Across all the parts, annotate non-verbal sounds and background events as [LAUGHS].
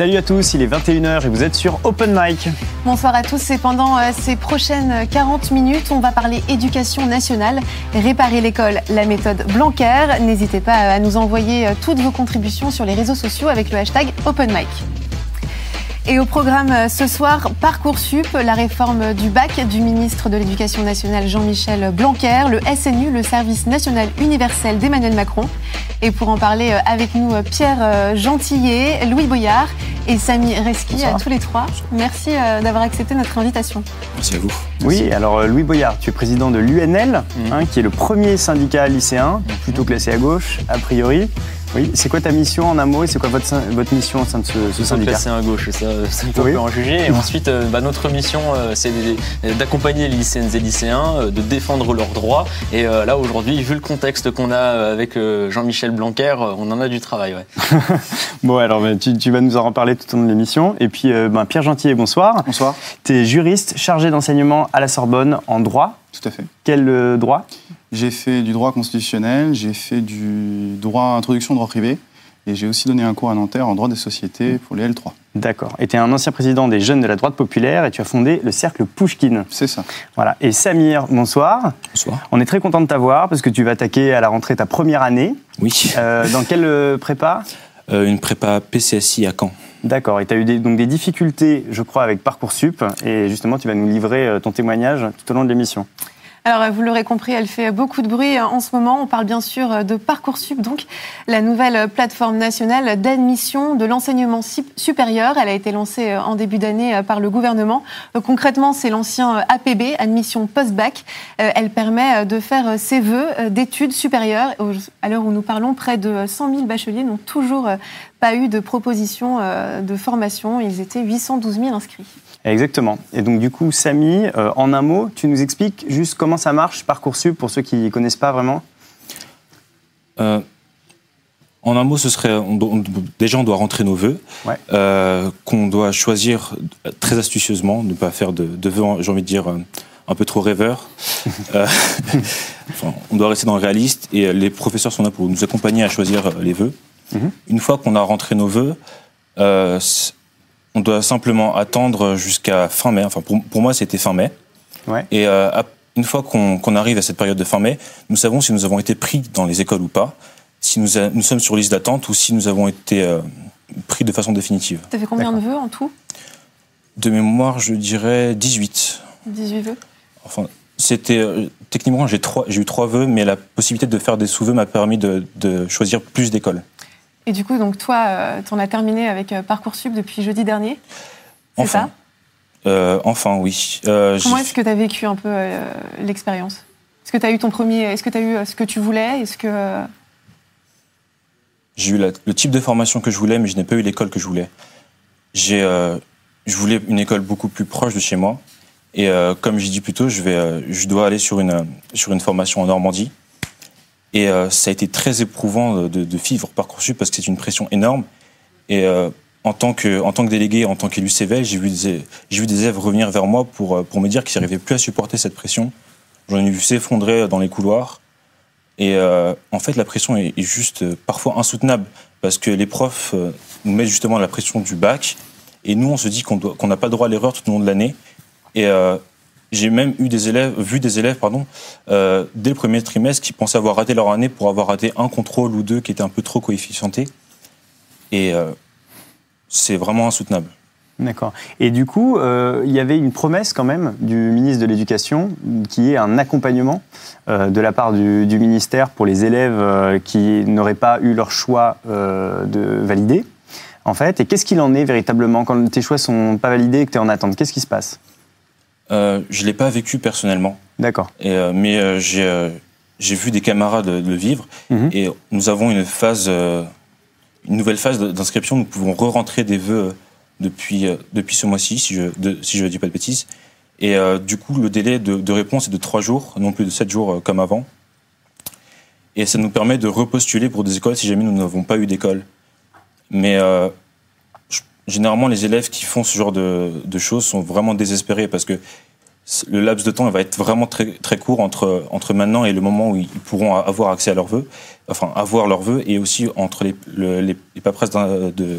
Salut à tous, il est 21h et vous êtes sur Open Mic. Bonsoir à tous et pendant euh, ces prochaines 40 minutes, on va parler éducation nationale, réparer l'école, la méthode Blanquer. N'hésitez pas à nous envoyer euh, toutes vos contributions sur les réseaux sociaux avec le hashtag Open Mic. Et au programme euh, ce soir, Parcoursup, la réforme du bac du ministre de l'Éducation nationale Jean-Michel Blanquer, le SNU, le service national universel d'Emmanuel Macron. Et pour en parler euh, avec nous, euh, Pierre Gentillet, Louis Boyard et Samy Reski, à tous les trois. Merci d'avoir accepté notre invitation. Merci à vous. Oui, alors Louis Boyard, tu es président de l'UNL, mmh. hein, qui est le premier syndicat lycéen, plutôt classé à gauche, a priori. Oui, c'est quoi ta mission en un mot et c'est quoi votre, votre mission au sein de ce, ce syndicat C'est un gauche, ça, ça peut en juger. Et ensuite, euh, bah, notre mission, euh, c'est d'accompagner les lycéennes et lycéens, euh, de défendre leurs droits. Et là, aujourd'hui, vu le contexte qu'on a avec Jean-Michel Blanquer, on en a du travail. Ouais. [LAUGHS] bon, alors bah, tu, vas nous en reparler tout au long de l'émission. Et puis, bah, Pierre Gentillet, bonsoir. Bonsoir. Tu es juriste chargé d'enseignement à la Sorbonne en droit. Tout à fait. Quel droit? J'ai fait du droit constitutionnel, j'ai fait du droit introduction au droit privé, et j'ai aussi donné un cours à Nanterre en droit des sociétés pour les L3. D'accord. Et tu es un ancien président des Jeunes de la droite populaire et tu as fondé le cercle Pouchkine. C'est ça. Voilà. Et Samir, bonsoir. Bonsoir. On est très content de t'avoir parce que tu vas attaquer à la rentrée ta première année. Oui. Euh, dans quelle euh, prépa? Euh, Une prépa PCSI à Caen. D'accord. Et tu as eu des, donc des difficultés, je crois, avec Parcoursup. Et justement, tu vas nous livrer ton témoignage tout au long de l'émission. Alors, vous l'aurez compris, elle fait beaucoup de bruit hein, en ce moment. On parle bien sûr de Parcoursup, donc la nouvelle plateforme nationale d'admission de l'enseignement supérieur. Elle a été lancée euh, en début d'année euh, par le gouvernement. Euh, concrètement, c'est l'ancien APB, admission post-bac. Elle permet de faire ses vœux d'études supérieures. À l'heure où nous parlons, près de 100 000 bacheliers n'ont toujours pas eu de proposition de formation. Ils étaient 812 000 inscrits. Exactement. Et donc du coup, Samy, euh, en un mot, tu nous expliques juste comment ça marche Parcoursup pour ceux qui ne connaissent pas vraiment euh, En un mot, ce serait on, déjà on doit rentrer nos vœux, euh, qu'on doit choisir très astucieusement, ne pas faire de, vœux, j'ai envie de dire un peu trop rêveurs. [LAUGHS] on doit rester dans le réaliste et les professeurs sont là pour nous accompagner à choisir les vœux. Mhm. Une fois qu'on a rentré nos vœux, on doit simplement attendre jusqu'à fin mai. Enfin, pour, moi, c'était fin mai. Et euh, une fois qu'on arrive à cette période de fin mai, nous savons si nous avons été pris dans les écoles ou pas, si nous, nous sommes sur liste d'attente ou si nous avons été euh, pris de façon définitive. Tu fait combien de vœux en tout? De mémoire, je dirais 18. 18 vœux? Enfin, c'était euh, techniquement j'ai eu trois vœux, mais la possibilité de faire des sous-vœux m'a permis de, de choisir plus d'écoles. Et du coup, donc toi, euh, tu en as terminé avec euh, Parcoursup depuis jeudi dernier C'est enfin. ça? Euh, Enfin, oui. Comment est-ce que tu as vécu un peu l'expérience? Est-ce que tu as eu ton premier. Est-ce que tu as eu ce que tu voulais? Est-ce que. J'ai eu le type de formation que je voulais, mais je n'ai pas eu l'école que je voulais. J'ai, je voulais une école beaucoup plus proche de chez moi. Et comme j'ai dit plus tôt, je, vais, je dois aller sur une, sur une formation en Normandie. Et euh, ça a été très éprouvant de, de vivre Parcoursup parce que c'est une pression énorme. Et euh, en, tant que, en tant que délégué, en tant qu'élu CV, j'ai vu, des, vu des élèves revenir vers moi pour, euh, pour me dire qu'ils n'arrivaient plus à supporter cette pression. J'en ai vu s'effondrer dans les couloirs. Et en fait, la pression est, juste parfois insoutenable parce que les profs nous mettent justement la pression du bac. Et nous, on se dit qu'on n'a pas droit à l'erreur tout au long de l'année. Et j'ai même eu des élèves, vu des élèves pardon, euh, dès le premier trimestre qui pensaient avoir raté leur année pour avoir raté un contrôle ou deux qui étaient un peu trop coefficientés. Et euh, c'est vraiment insoutenable. D'accord. Et du coup, euh, il y avait une promesse quand même du ministre de l'Éducation qui est un accompagnement de la part du, ministère pour les élèves qui n'auraient pas eu leur choix de valider. En fait, et qu'est-ce qu'il en est véritablement quand tes choix sont pas validés et que tu es en attente? Qu'est-ce qui se passe? Euh, je ne l'ai pas vécu personnellement. D'accord. Euh, mais euh, j'ai vu des camarades le vivre. Mhm. Et nous avons une phase, une nouvelle phase d'inscription. Nous pouvons re-rentrer des vœux depuis, depuis ce mois-ci, si je ne si dis pas de bêtises. Et du coup, le délai de, de, réponse est de trois jours, non plus de sept jours comme avant. Et ça nous permet de repostuler pour des écoles si jamais nous n'avons pas eu d'école. Mais généralement, les élèves qui font ce genre de, choses sont vraiment désespérés parce que le laps de temps va être vraiment très, très court entre, entre maintenant et le moment où ils pourront avoir accès à leurs vœux, enfin avoir leurs vœux, et aussi entre les, les, paperasses de,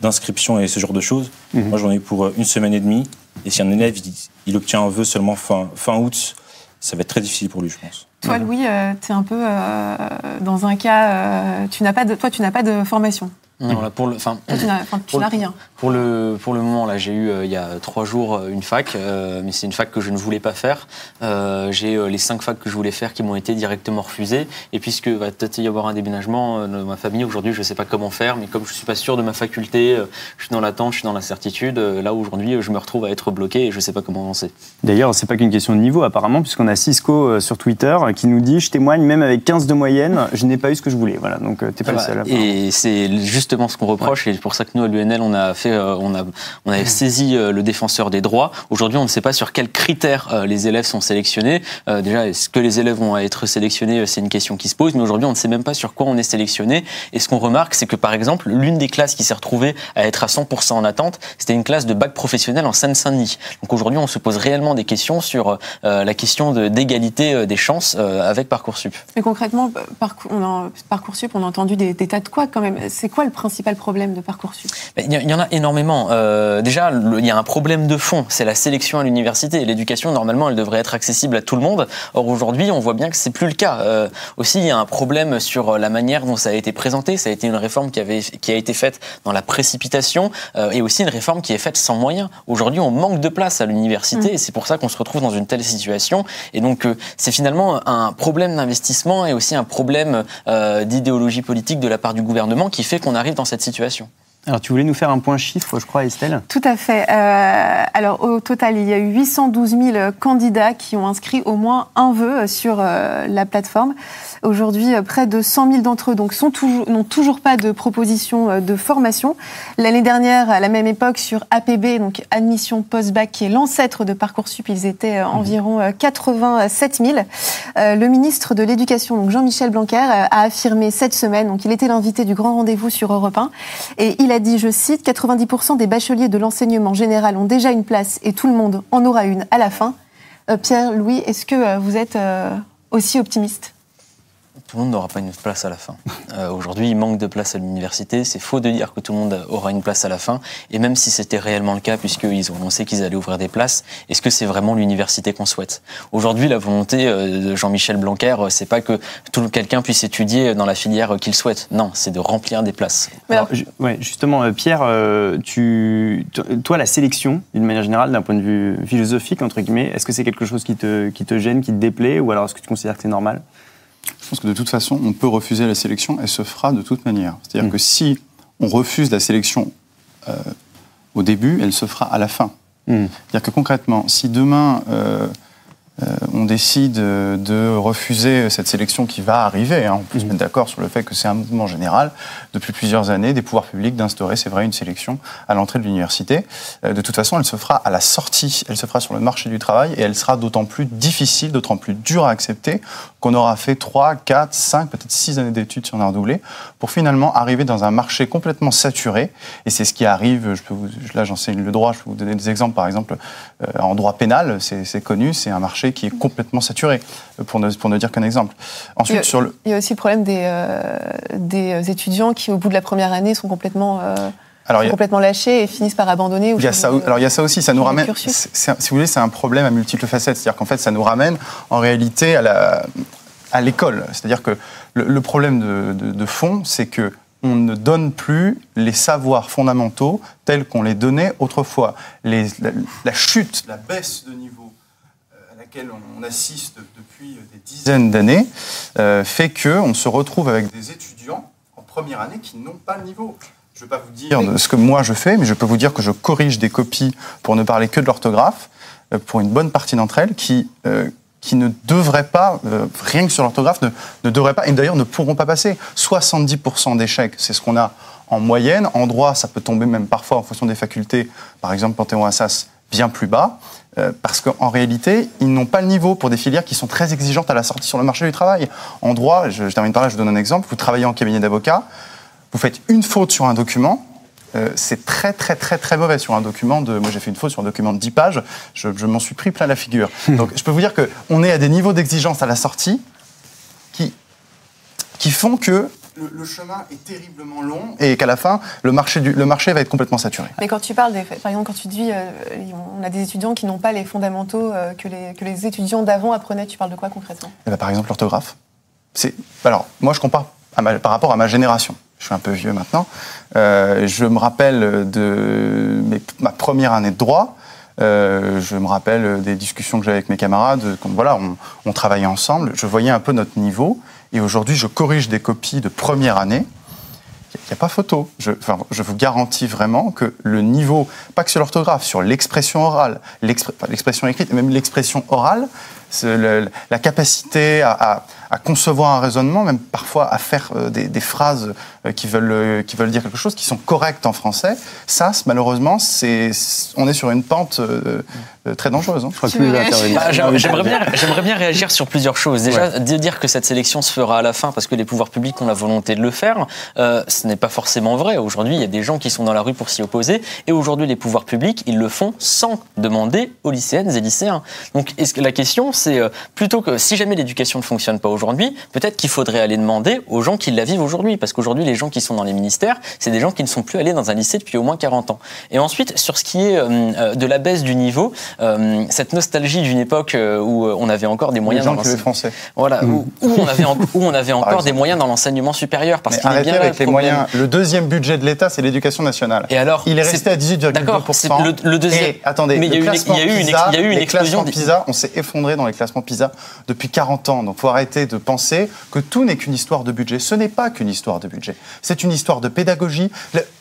d'inscription et ce genre de choses. Mhm. Moi, j'en ai eu pour euh, une semaine et demie. Et si un élève, il, il obtient un vœu seulement fin, fin août, ça va être très difficile pour lui, je pense. Toi, Louis, tu es un peu euh, dans un cas. euh, tu n'as pas de, toi, tu n'as pas de formation. Non, là, pour le, tu n'as enfin, tu rien. Pour le, pour le moment, là, j'ai eu euh, il y a trois jours euh, une fac, euh, mais c'est une fac que je ne voulais pas faire. Euh, j'ai euh, les cinq facs que je voulais faire qui m'ont été directement refusées. Et puisque va peut-être y avoir un déménagement euh, dans ma famille aujourd'hui, je ne sais pas comment faire, mais comme je suis pas sûr de ma faculté, euh, je suis dans l'attente, je suis dans l'incertitude. euh, là aujourd'hui, je me retrouve à être bloqué et je ne sais pas comment avancer. D'ailleurs, c'est pas qu'une question de niveau, apparemment, puisqu'on a Cisco euh, sur Twitter qui nous dit Je témoigne, même avec 15 de moyenne, je n'ai pas eu ce que je voulais. Voilà, donc euh, t'es pas le seul. Et c'est justement ce qu'on reproche, et c'est pour ça que nous, à l'UNL, on a fait, euh, on a, on a saisi euh, le défenseur des droits. Aujourd'hui, on ne sait pas sur quels critères euh, les élèves sont sélectionnés. Euh, déjà, est-ce que les élèves vont être sélectionnés C'est une question qui se pose, mais aujourd'hui, on ne sait même pas sur quoi on est sélectionné. Et ce qu'on remarque, c'est que par exemple, l'une des classes qui s'est retrouvée à être à 100% en attente, c'était une classe de bac professionnel en Seine-Saint-Denis. Donc aujourd'hui, on se pose réellement des questions sur euh, la question de- d'égalité euh, des chances euh, avec Parcoursup. Mais concrètement, parcours, on a, Parcoursup, on a entendu des, des tas de quoi quand même. C'est quoi le principal problème de Parcoursup Il y, en a énormément. Euh, déjà, le- il y a un problème de fond, c'est la sélection à l'université. L'éducation, normalement, elle devrait être accessible à tout le monde. Or, aujourd'hui, on voit bien que c'est plus le cas. Euh, aussi, il y a un problème sur la manière dont ça a été présenté. Ça a été une réforme qui, avait, qui a été faite dans la précipitation euh, et aussi une réforme qui est faite sans moyens. Aujourd'hui, on manque de place à l'université Mm. et c'est pour ça qu'on se retrouve dans une telle situation. Et donc, euh, c'est finalement un problème d'investissement et aussi un problème euh, d'idéologie politique de la part du gouvernement qui fait qu'on arrive dans cette situation. Alors, tu voulais nous faire un point chiffre, je crois, Estelle Tout à fait. Euh, alors au total, il y a eu 812 000 candidats qui ont inscrit au moins un vœu sur euh, la plateforme. Aujourd'hui, euh, près de 100 000 d'entre eux donc, sont toujours- n'ont toujours pas de proposition de formation. L'année dernière, à la même époque, sur APB, donc admission post-bac, qui est l'ancêtre de Parcoursup, ils étaient euh, environ euh, 87 000. Euh, le ministre de l'Éducation, donc Jean-Michel Blanquer, a affirmé cette semaine, donc il était l'invité du grand rendez-vous sur Europe 1, et il a dit, je cite, 90% des bacheliers de l'enseignement général ont déjà une place et tout le monde en aura une à la fin. Euh, Pierre, Louis, est-ce que euh, vous êtes euh, aussi optimiste? Tout le monde n'aura pas une place à la fin. Euh, Aujourd'hui, il manque de place à l'université. C'est faux de dire que tout le monde aura une place à la fin. Et même si c'était réellement le cas, puisqu'ils ont annoncé qu'ils allaient ouvrir des places, est-ce que c'est vraiment l'université qu'on souhaite? Aujourd'hui, la volonté euh, de Jean-Michel Blanquer, euh, c'est pas que tout quelqu'un puisse étudier dans la filière qu'il souhaite. Non, c'est de remplir des places. Alors, ouais, justement, euh, Pierre, tu, to- toi, la sélection, d'une manière générale, d'un point de vue philosophique, entre guillemets, est-ce que c'est quelque chose qui te, qui te gêne, qui te déplaît, ou alors est-ce que tu considères que c'est normal? Je pense que de toute façon, on peut refuser la sélection, elle se fera de toute manière. C'est-à-dire Mm. que si on refuse la sélection euh, au début, elle se fera à la fin. Hmm. C'est-à-dire que concrètement, si demain euh, on décide euh, de refuser cette sélection qui va arriver, hein, on peut se mettre d'accord sur le fait que c'est un mouvement général. Depuis plusieurs années des pouvoirs publics d'instaurer, c'est vrai, une sélection à l'entrée de l'université. Euh, de toute façon, elle se fera à la sortie, elle se fera sur le marché du travail et elle sera d'autant plus difficile, d'autant plus dure à accepter qu'on aura fait 3, 4, 5, peut-être 6 années d'études si on a redoublé, pour finalement arriver dans un marché complètement saturé. Et c'est ce qui arrive, je peux vous, là j'enseigne le droit, je peux vous donner des exemples, par exemple, euh, en droit pénal, c'est connu, c'est un marché qui est complètement saturé, euh, pour ne, pour ne dire qu'un exemple. Ensuite, Euh, sur le... Il y a aussi le problème des, euh, des étudiants qui, au bout de la première année, sont complètement, euh, Alors, a- complètement lâchés et finissent par abandonner. Il y a ça, de- alors il y a ça aussi, ça nous ramène. si vous voulez, c'est un problème à multiples facettes. C'est-à-dire qu'en fait, ça nous ramène en réalité à la à l'école. C'est-à-dire que le, le problème de, de- de fond, c'est que on ne donne plus les savoirs fondamentaux tels qu'on les donnait autrefois. Les- la, la chute, la baisse de niveau on assiste depuis des dizaines d'années euh, fait que on se retrouve avec des étudiants en première année qui n'ont pas le niveau. Je ne vais pas vous dire de ce que moi je fais, mais je peux vous dire que je corrige des copies pour ne parler que de l'orthographe euh, pour une bonne partie d'entre elles qui euh, qui ne devraient pas, euh, rien que sur l'orthographe, ne, ne devraient pas, et d'ailleurs ne pourront pas passer. 70% d'échecs, c'est ce qu'on a en moyenne. En droit, ça peut tomber même parfois en fonction des facultés, par exemple Panthéon-Assas, bien plus bas, euh, parce qu'en réalité, ils n'ont pas le niveau pour des filières qui sont très exigeantes à la sortie sur le marché du travail. En droit, je, je termine par là, je vous donne un exemple, vous travaillez en cabinet d'avocat, vous faites une faute sur un document, euh, c'est très très très très mauvais sur un document de. Moi j'ai fait une faute sur un document de 10 pages, je, je m'en suis pris plein la figure. [LAUGHS] Donc je peux vous dire qu'on est à des niveaux d'exigence à la sortie qui, qui font que le, le chemin est terriblement long et qu'à la fin, le marché, du, le marché va être complètement saturé. Mais quand tu parles, des, par exemple, quand tu dis, euh, on a des étudiants qui n'ont pas les fondamentaux euh, que, les, que les étudiants d'avant apprenaient, tu parles de quoi concrètement? Eh ben, par exemple, l'orthographe. C'est alors moi je compare à ma- par rapport à ma génération. Je suis un peu vieux maintenant. Euh, je me rappelle de mes- ma première année de droit. Euh, je me rappelle des discussions que j'avais avec mes camarades. Voilà, on, on travaillait ensemble. Je voyais un peu notre niveau. Et aujourd'hui, je corrige des copies de première année. Il n'y a pas photo. Je, vous garantis vraiment que le niveau, pas que sur l'orthographe, sur l'expression orale, l'expr- enfin, l'expression écrite, même l'expression orale, la capacité à, concevoir un raisonnement, même parfois à faire euh, des, phrases euh, qui veulent, euh, qui veulent dire quelque chose, qui sont correctes en français, ça, malheureusement, on est sur une pente très dangereuse. hein. Bah, j'aimerais bien, j'aimerais bien réagir sur plusieurs choses. Déjà, Ouais. de dire que cette sélection se fera à la fin parce que les pouvoirs publics ont la volonté de le faire, euh, ce n'est pas forcément vrai. Aujourd'hui, il y a des gens qui sont dans la rue pour s'y opposer, et aujourd'hui, les pouvoirs publics, ils le font sans demander aux lycéennes et lycéens. Donc, est-ce que la question, c'est euh, plutôt que si jamais l'éducation ne fonctionne pas aujourd'hui, peut-être qu'il faudrait aller demander aux gens qui la vivent aujourd'hui, parce qu'aujourd'hui, les gens qui sont dans les ministères, c'est des gens qui ne sont plus allés dans un lycée depuis au moins 40 ans. Et ensuite, sur ce qui est euh, euh, de la baisse du niveau, euh, cette nostalgie d'une époque euh, où euh, on avait encore des Les moyens gens dans qui français. voilà, où, où on avait, en- [LAUGHS] où on avait encore des moyens dans l'enseignement supérieur, parce qu'il est bien là avec le les moyens. Le deuxième budget de l'État, c'est l'éducation nationale. Et alors, Il est resté à 18,2%. D'accord, le- le deuxième- Et attendez, mais il y a le eu une- classement il y y a eu une explosion classements des- PISA, on s'est effondré dans les classements PISA depuis 40 ans. Donc, faut arrêter de penser que tout n'est qu'une histoire de budget. Ce n'est pas qu'une histoire de budget. C'est une histoire de pédagogie.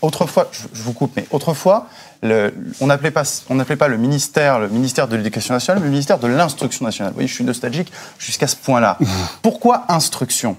Autrefois, je vous coupe, mais autrefois, le- on n'appelait pas, on pas le ministère, le ministère de l'Éducation nationale, mais le ministère de l'Instruction nationale. Vous voyez, je suis nostalgique jusqu'à ce point-là. [LAUGHS] Pourquoi instruction?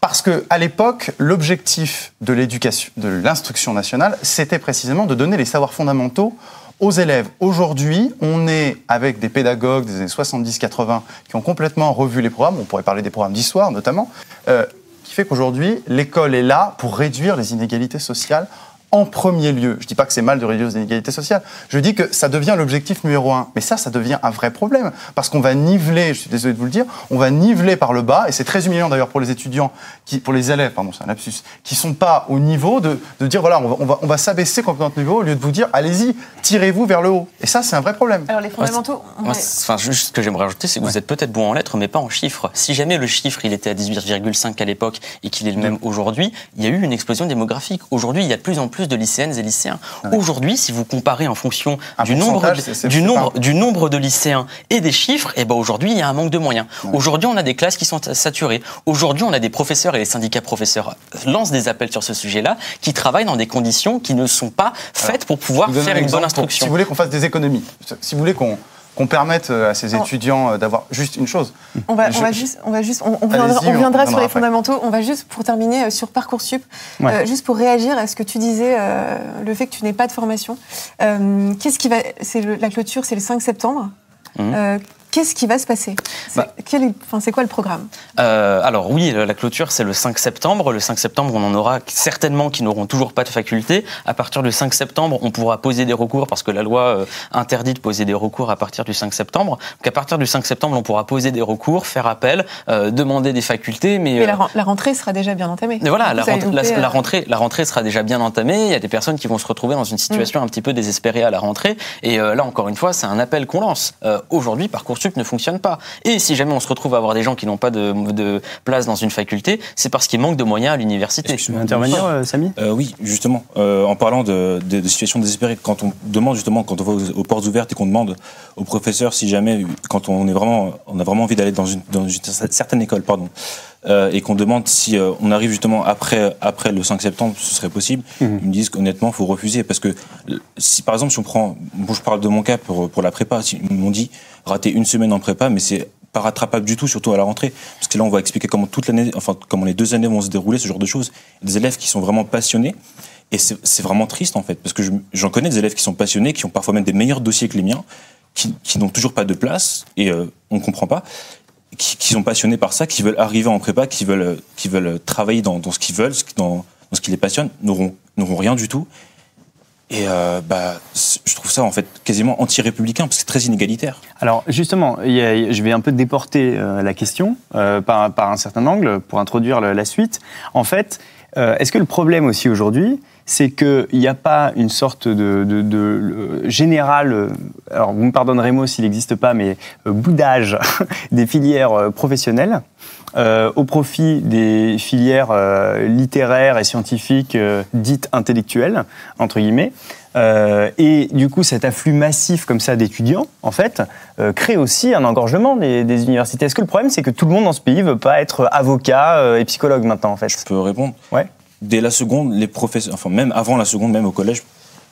Parce que à l'époque, l'objectif de l'éducation, de l'instruction nationale, c'était précisément de donner les savoirs fondamentaux aux élèves. Aujourd'hui, on est avec des pédagogues des années 70-80 qui ont complètement revu les programmes. On pourrait parler des programmes d'histoire notamment, euh, qui fait qu'aujourd'hui, l'école est là pour réduire les inégalités sociales en premier lieu. Je dis pas que c'est mal de réduire les inégalités sociales. Je dis que ça devient l'objectif numéro un. Mais ça, ça devient un vrai problème. Parce qu'on va niveler, je suis désolé de vous le dire, on va niveler par le bas, et c'est très humiliant d'ailleurs pour les étudiants, qui, pour les élèves, pardon, c'est un lapsus, qui sont pas au niveau de, de dire voilà, on va, on va, on va s'abaisser complètement notre niveau au lieu de vous dire allez-y, tirez-vous vers le haut. Et ça, c'est un vrai problème. Alors les fondamentaux, Enfin, juste ce que j'aimerais rajouter, c'est que vous êtes peut-être bon en lettres, mais pas en chiffres. Si jamais le chiffre il était à 18,5 à l'époque et qu'il est le même aujourd'hui, il y a eu une explosion démographique. Aujourd'hui, il y a de plus en plus de lycéennes et lycéens. Aujourd'hui, si vous comparez en fonction Un du nombre, de, du nombre, pas- du nombre de lycéens et des chiffres, et ben aujourd'hui, il y a un manque de moyens. Aujourd'hui, on a des classes qui sont saturées. Aujourd'hui, on a des professeurs et les syndicats professeurs lancent des appels sur ce sujet-là, qui travaillent dans des conditions qui ne sont pas faites pour pouvoir faire un une bonne pour- instruction. Si vous voulez qu'on fasse des économies, si vous voulez qu'on qu'on permette euh, à ces étudiants euh, d'avoir juste une chose. On va, Je- on va juste, on va juste, on, viendra, on sur les après. fondamentaux. On va juste pour terminer euh, sur parcoursup, Ouais. euh, juste pour réagir à ce que tu disais, euh, le fait que tu n'aies pas de formation. Euh, Qu'est-ce qui va, c'est la clôture, c'est le 5 septembre. Mhm. Qu'est-ce qui va se passer C'est Bah. enfin, quoi le programme Euh, alors oui, la clôture c'est le 5 septembre. Le 5 septembre, on en aura certainement qui n'auront toujours pas de faculté. À partir du 5 septembre, on pourra poser des recours parce que la loi euh, interdit de poser des recours à partir du 5 septembre. Donc à partir du 5 septembre, on pourra poser des recours, faire appel, euh, demander des facultés. Mais, Mais la, ren- la rentrée sera déjà bien entamée. mais voilà, la rentrée, la, loupé, la rentrée, la rentrée sera déjà bien entamée. Il y a des personnes qui vont se retrouver dans une situation Mm. un petit peu désespérée à la rentrée. Et euh, là, encore une fois, c'est un appel qu'on lance. Aujourd'hui, Ne fonctionne pas. Et si jamais on se retrouve à avoir des gens qui n'ont pas de, de place dans une faculté, c'est parce qu'il manque de moyens à l'université. Tu veux intervenir, euh, Samy? Euh, oui, justement, euh, en parlant de, de- de situations désespérées, quand on demande justement, quand on va aux, aux portes ouvertes et qu'on demande aux professeurs si jamais, quand on est vraiment, on a vraiment envie d'aller dans une, dans une certaine école, pardon, euh, et qu'on demande si euh, on arrive justement après, après le 5 septembre, ce serait possible, Mhm. ils me disent qu'honnêtement, faut refuser parce que si par exemple, si on prend, bon, je parle de mon cas pour, pour la prépa, si- ils m'ont dit rater une semaine en prépa, mais c'est pas rattrapable du tout, surtout à la rentrée, parce que là, on va expliquer comment toute l'année, enfin comment les deux années vont se dérouler, ce genre de choses. Des élèves qui sont vraiment passionnés. Et c'est vraiment triste en fait, parce que je- j'en connais des élèves qui sont passionnés, qui ont parfois même des meilleurs dossiers que les miens, qui, n'ont toujours pas de place, et euh, on comprend pas, qui, sont passionnés par ça, qui veulent arriver en prépa, qui veulent, euh, veulent travailler dans, ce qu'ils veulent, dans, dans ce qui les passionne, n'auront rien du tout. Et euh, bah, je trouve ça en fait quasiment anti-républicain parce que c'est très inégalitaire. Alors justement, je vais un peu déporter euh, la question euh, par, un certain angle pour introduire la suite. En fait, euh, est-ce que le problème aussi aujourd'hui, c'est qu'il n'y a pas une sorte de, de, de, euh, général, euh, alors vous me pardonnerez moi s'il n'existe pas, mais euh, boudage [LAUGHS] des filières euh, professionnelles euh, au profit des filières littéraires et scientifiques dites intellectuelles, entre guillemets. Euh, et du coup, cet afflux massif comme ça d'étudiants, en fait, euh, crée aussi un engorgement des, des universités. Est-ce que le problème, c'est que tout le monde dans ce pays veut pas être avocat euh, et psychologue maintenant, en fait? Je peux répondre Ouais. Dès la seconde, les professeurs, enfin même avant la seconde, même au collège,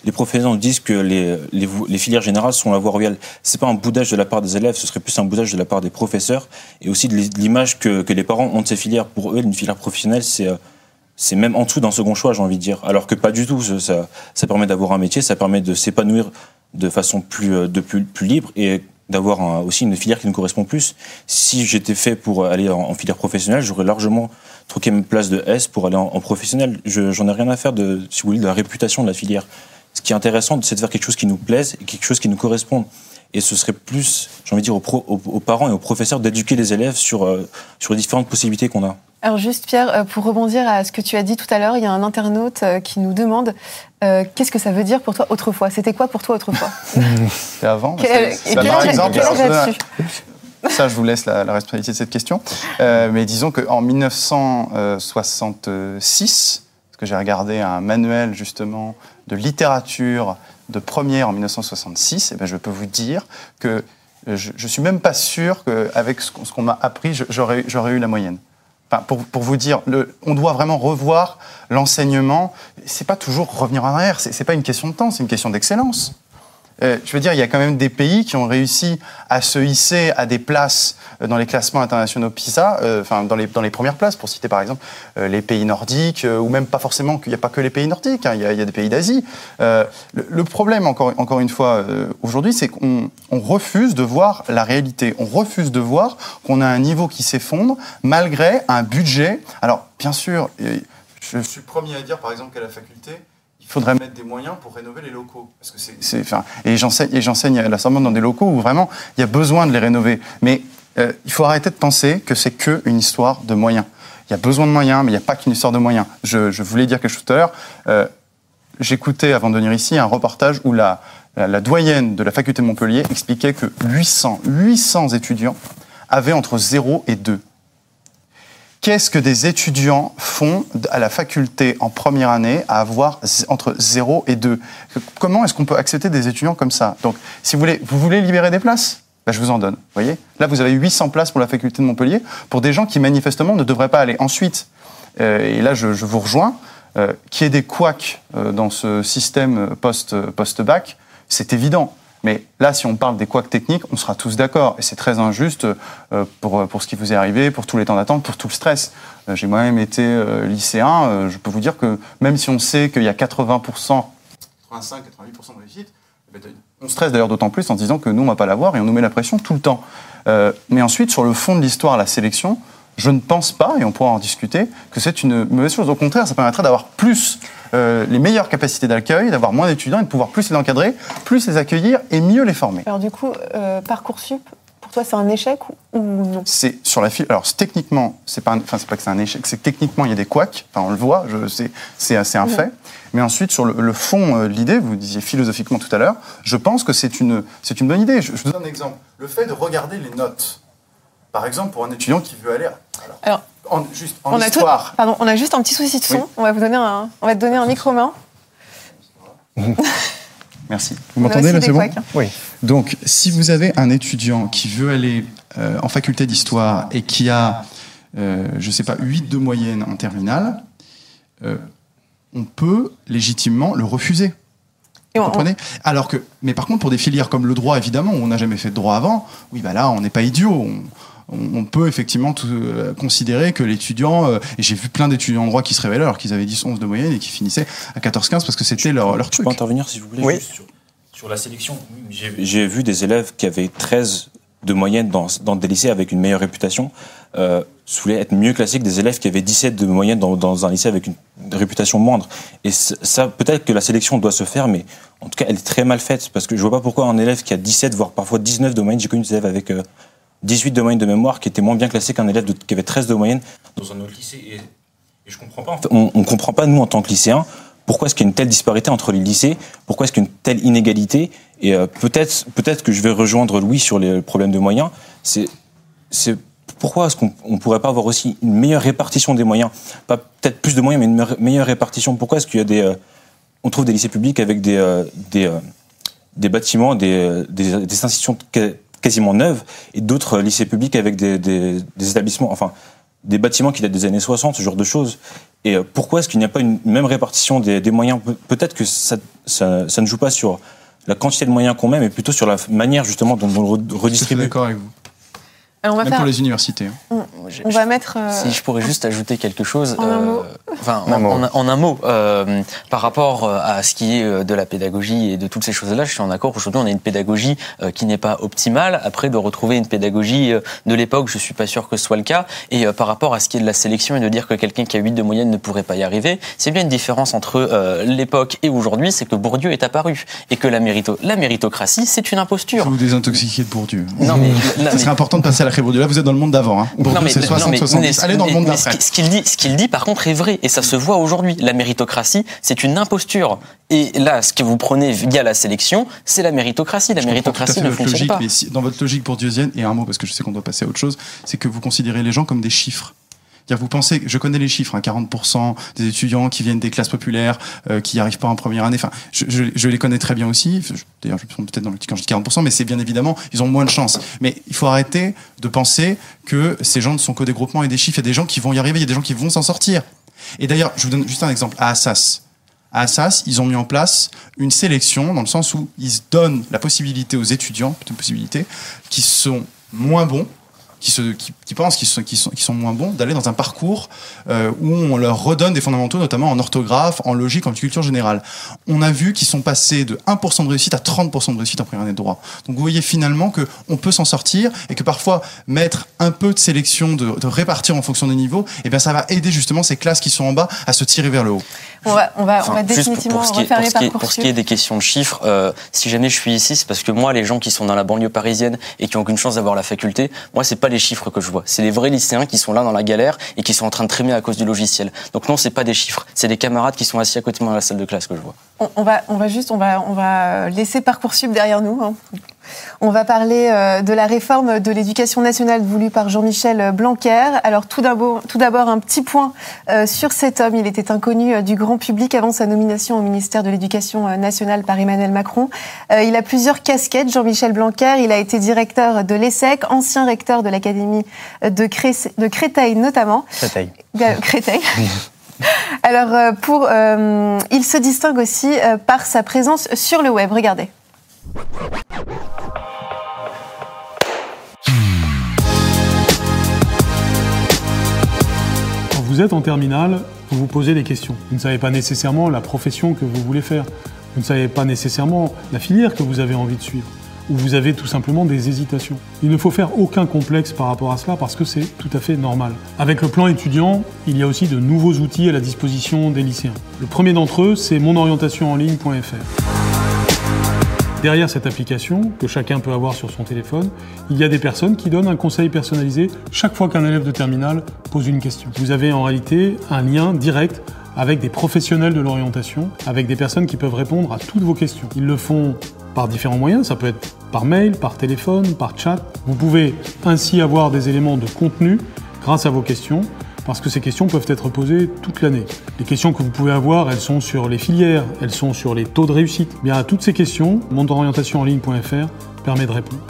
les professeurs disent que les, les, vo- les filières générales sont la voie royale. C'est pas un boudage de la part des élèves, ce serait plus un boudage de la part des professeurs et aussi de l'i- de l'image que, que les parents ont de ces filières. Pour eux, une filière professionnelle, c'est c'est même en dessous d'un second choix, j'ai envie de dire. Alors que pas du tout. Ça, permet d'avoir un métier, ça permet de s'épanouir de façon plus, euh, de plus, plus libre et d'avoir aussi une filière qui nous correspond plus. Si j'étais fait pour aller en, filière professionnelle, j'aurais largement troqué ma place de S pour aller en, professionnel. Je- J'en ai rien à faire de, si vous voulez, de la réputation de la filière. Ce qui est intéressant, c'est de faire quelque chose qui nous plaise et quelque chose qui nous corresponde. Et ce serait plus, j'ai envie de dire, aux, pro- aux parents et aux professeurs d'éduquer les élèves sur, euh, sur les différentes possibilités qu'on a. Alors juste Pierre, euh, pour rebondir à ce que tu as dit tout à l'heure, il y a un internaute euh, qui nous demande euh, qu'est-ce que ça veut dire pour toi autrefois? C'était quoi pour toi autrefois? [LAUGHS] C'est avant. Quel- bah, quel exemple, quel alors, as-tu Ça, je vous laisse la, la responsabilité de cette question. Euh, mais disons qu'en 1966, parce que j'ai regardé un manuel justement de littérature de première en 1966, et ben je peux vous dire que je ne suis même pas sûr qu'avec ce qu'on ce qu'on m'a appris, j'aurais eu la moyenne. Pour, pour vous dire, le, on doit vraiment revoir l'enseignement. C'est pas toujours revenir en arrière. C'est pas une question de temps, c'est une question d'excellence. Euh, je veux dire, il y a quand même des pays qui ont réussi à se hisser à des places euh, dans les classements internationaux PISA, euh, enfin dans les, dans les premières places, pour citer par exemple euh, les pays nordiques, euh, ou même pas forcément qu'il n'y a pas que les pays nordiques, hein, il y, a- il y a des pays d'Asie. Le, le problème, encore, encore une fois, aujourd'hui, c'est qu'on on refuse de voir la réalité. On refuse de voir qu'on a un niveau qui s'effondre malgré un budget. Alors, bien sûr, je suis premier à dire, par exemple, qu'à la faculté, il faudrait mettre des moyens pour rénover les locaux. Parce que c'est, c'est- enfin, et j'enseigne, et j'enseigne à la Sorbonne dans des locaux où vraiment il y a besoin de les rénover. Mais euh, il faut arrêter de penser que c'est que une histoire de moyens. Il y a besoin de moyens, mais il n'y a pas qu'une histoire de moyens. Je, je voulais dire quelque chose tout à l'heure. Euh, J'écoutais avant de venir ici un reportage où la, la, la doyenne de la faculté de Montpellier expliquait que 800, 800 étudiants avaient entre 0 et 2. Qu'est-ce que des étudiants font à la faculté en première année à avoir entre 0 et 2 Comment est-ce qu'on peut accepter des étudiants comme ça? Donc, si vous voulez, vous voulez libérer des places? Ben, Je vous en donne. voyez? Là, vous avez 800 places pour la faculté de Montpellier pour des gens qui manifestement ne devraient pas aller. Ensuite, euh, et là, je, vous rejoins, euh, qu'il y ait des couacs euh, dans ce système post- post-bac, c'est évident. Mais là, si on parle des couacs techniques, on sera tous d'accord. Et c'est très injuste euh, pour, pour ce qui vous est arrivé, pour tous les temps d'attente, pour tout le stress. Euh, J'ai moi-même été euh, lycéen. euh, je peux vous dire que même si on sait qu'il y a 80%, 85-88% de réussite, eh ben, on stresse d'ailleurs d'autant plus en disant que nous, on ne va pas l'avoir et on nous met la pression tout le temps. Euh, mais ensuite, sur le fond de l'histoire, la sélection, je ne pense pas, et on pourra en discuter, que c'est une mauvaise chose. Au contraire, ça permettrait d'avoir plus euh, les meilleures capacités d'accueil, d'avoir moins d'étudiants et de pouvoir plus les encadrer, plus les accueillir et mieux les former. Alors du coup, euh, Parcoursup, pour toi, c'est un échec ou, non? C'est sur la file. Alors techniquement, c'est pas, un- enfin c'est pas que c'est un échec, c'est que techniquement il y a des couacs. Enfin on le voit, je, c'est, c'est un fait. Mais ensuite sur le, le fond euh, de l'idée, vous disiez philosophiquement tout à l'heure, je pense que c'est une, c'est une bonne idée. Je, je vous donne un exemple. Le fait de regarder les notes. Par exemple, pour un étudiant qui veut aller, alors, Alors, en, juste en on a, tout- pardon, on a juste un petit souci de son. Oui. On va vous donner un, on va te donner un micro main. [LAUGHS] Merci. Vous a m'entendez là, c'est bon couacs, hein. Oui. Donc, si vous avez un étudiant qui veut aller euh, en faculté d'histoire et qui a, euh, je ne sais pas, 8 de moyenne en terminale, euh, on peut légitimement le refuser. Et Vous on- comprenez? Alors que, mais par contre, pour des filières comme le droit, évidemment, où on n'a jamais fait de droit avant, oui, bah là, on n'est pas idiot. On, on- peut effectivement tout, euh, considérer que l'étudiant, euh, et j'ai vu plein d'étudiants en droit qui se révélaient alors qu'ils avaient 10, 11 de moyenne et qui finissaient à 14, 15 parce que c'était leur, leur Je truc. peux intervenir si vous voulez Oui. juste sur, sur la sélection. J'ai vu des élèves qui avaient 13 de moyenne dans, dans des lycées avec une meilleure réputation, euh, être mieux classés que des élèves qui avaient 17 de moyenne dans, dans un lycée avec une réputation moindre. Et ça, peut-être que la sélection doit se faire, mais en tout cas, elle est très mal faite. Parce que je vois pas pourquoi un élève qui a 17, voire parfois 19 de moyenne, j'ai connu des élèves avec 18 de moyenne de mémoire qui étaient moins bien classés qu'un élève qui avait 13 de moyenne dans un autre lycée. Et, je comprends pas. on, ne comprend pas, nous, en tant que lycéens, pourquoi est-ce qu'il y a une telle disparité entre les lycées Pourquoi est-ce qu'il y a une telle inégalité Et euh, peut-être, peut-être que je vais rejoindre Louis sur les problèmes de moyens. C'est, pourquoi est-ce qu'on ne pourrait pas avoir aussi une meilleure répartition des moyens? Pas peut-être plus de moyens, mais une meilleure répartition. Pourquoi est-ce qu'il y a des, euh, on trouve des lycées publics avec des, euh, des, des bâtiments, des, des, des, institutions quasiment neuves, et d'autres lycées publics avec des, des, des établissements, enfin, des bâtiments qui datent des années 60, ce genre de choses. Et euh, pourquoi est-ce qu'il n'y a pas une même répartition des, moyens? Peut-être que ça, ça, ne joue pas sur la quantité de moyens qu'on met, mais plutôt sur la manière justement dont on redistribue. Je suis d'accord avec vous. On va Même pour les universités. Hein. On, va mettre. Euh, si je pourrais juste ajouter quelque chose. En un mot. Euh, enfin, en, un mot. Euh, par rapport à ce qui est de la pédagogie et de toutes ces choses-là, je suis en accord. Aujourd'hui, on a une pédagogie qui n'est pas optimale. Après, de retrouver une pédagogie de l'époque, je suis pas sûr que ce soit le cas. Et par rapport à ce qui est de la sélection et de dire que quelqu'un qui a 8 de moyenne ne pourrait pas y arriver, c'est bien une différence entre l'époque et aujourd'hui, c'est que Bourdieu est apparu et que la, mérito la méritocratie, c'est une imposture. Vous désintoxiquez de Bourdieu. Non, mais, [LAUGHS] ça serait important de passer à la Là, vous êtes dans le monde d'avant. Hein. c'est 60, 70. Allez dans le monde d'après. Ce qu'il dit, ce qu'il dit, par contre, est vrai. Et ça se voit aujourd'hui. La méritocratie, c'est une imposture. Et là, ce que vous prenez via la sélection, c'est la méritocratie. La méritocratie ne fonctionne logique, pas. Mais dans votre logique pour Dieuzienne, et un mot, parce que je sais qu'on doit passer à autre chose, c'est que vous considérez les gens comme des chiffres vous pensez, je connais les chiffres, hein, 40% des étudiants qui viennent des classes populaires, euh, qui n'y arrivent pas en première année. Enfin, je, les connais très bien aussi. D'ailleurs, je me peut-être dans le quand je dis 40%, mais c'est bien évidemment, ils ont moins de chance. Mais il faut arrêter de penser que ces gens ne sont que des groupements et des chiffres. Il y a des gens qui vont y arriver, il y a des gens qui vont s'en sortir. Et d'ailleurs, je vous donne juste un exemple. À Assas, à Assas, ils ont mis en place une sélection dans le sens où ils donnent la possibilité aux étudiants, une possibilité, qui sont moins bons, qui, se, qui, pensent qu'ils sont, qui sont, qui sont moins bons, d'aller dans un parcours euh, où on leur redonne des fondamentaux, notamment en orthographe, en logique, en culture générale. On a vu qu'ils sont passés de 1% de réussite à 30% de réussite en première année de droit. Donc vous voyez finalement qu'on peut s'en sortir et que parfois mettre un peu de sélection, de, de répartir en fonction des niveaux, eh bien ça va aider justement ces classes qui sont en bas à se tirer vers le haut. On va, on va, on va définitivement pour, refaire les parcours. Pour ce qui est des questions de chiffres, euh, si jamais je suis ici, c'est parce que moi, les gens qui sont dans la banlieue parisienne et qui ont aucune chance d'avoir la faculté, moi, c'est pas les chiffres que je vois. C'est les vrais lycéens qui sont là dans la galère et qui sont en train de trémer à cause du logiciel. Donc non, c'est pas des chiffres. C'est des camarades qui sont assis à côté de moi dans la salle de classe que je vois. On, va, on va juste, on va, on va laisser Parcoursup derrière nous. Hein. On va parler euh, de la réforme de l'éducation nationale voulue par Jean-Michel Blanquer. Alors tout d'abord, un petit point euh, sur cet homme. Il était inconnu euh, du grand public avant sa nomination au ministère de l'Éducation nationale par Emmanuel Macron. Il a plusieurs casquettes, Jean-Michel Blanquer. Il a été directeur de l'ESSEC, ancien recteur de l'Académie de, Créteil notamment. Créteil. Créteil. [LAUGHS] Alors, pour, il se distingue aussi par sa présence sur le web. Regardez. Quand vous êtes en terminale, vous vous posez des questions. Vous ne savez pas nécessairement la profession que vous voulez faire. Vous ne savez pas nécessairement la filière que vous avez envie de suivre. Ou vous avez tout simplement des hésitations. Il ne faut faire aucun complexe par rapport à cela parce que c'est tout à fait normal. Avec le plan étudiant, il y a aussi de nouveaux outils à la disposition des lycéens. Le premier d'entre eux, c'est monorientationenligne.fr. Derrière cette application, que chacun peut avoir sur son téléphone, il y a des personnes qui donnent un conseil personnalisé chaque fois qu'un élève de terminale pose une question. Vous avez en réalité un lien direct avec des professionnels de l'orientation, avec des personnes qui peuvent répondre à toutes vos questions. Ils le font par différents moyens, ça peut être par mail, par téléphone, par chat. Vous pouvez ainsi avoir des éléments de contenu grâce à vos questions parce que ces questions peuvent être posées toute l'année. Les questions que vous pouvez avoir, elles sont sur les filières, elles sont sur les taux de réussite. Bien à toutes ces questions, mondeorientationenligne.fr permet de répondre.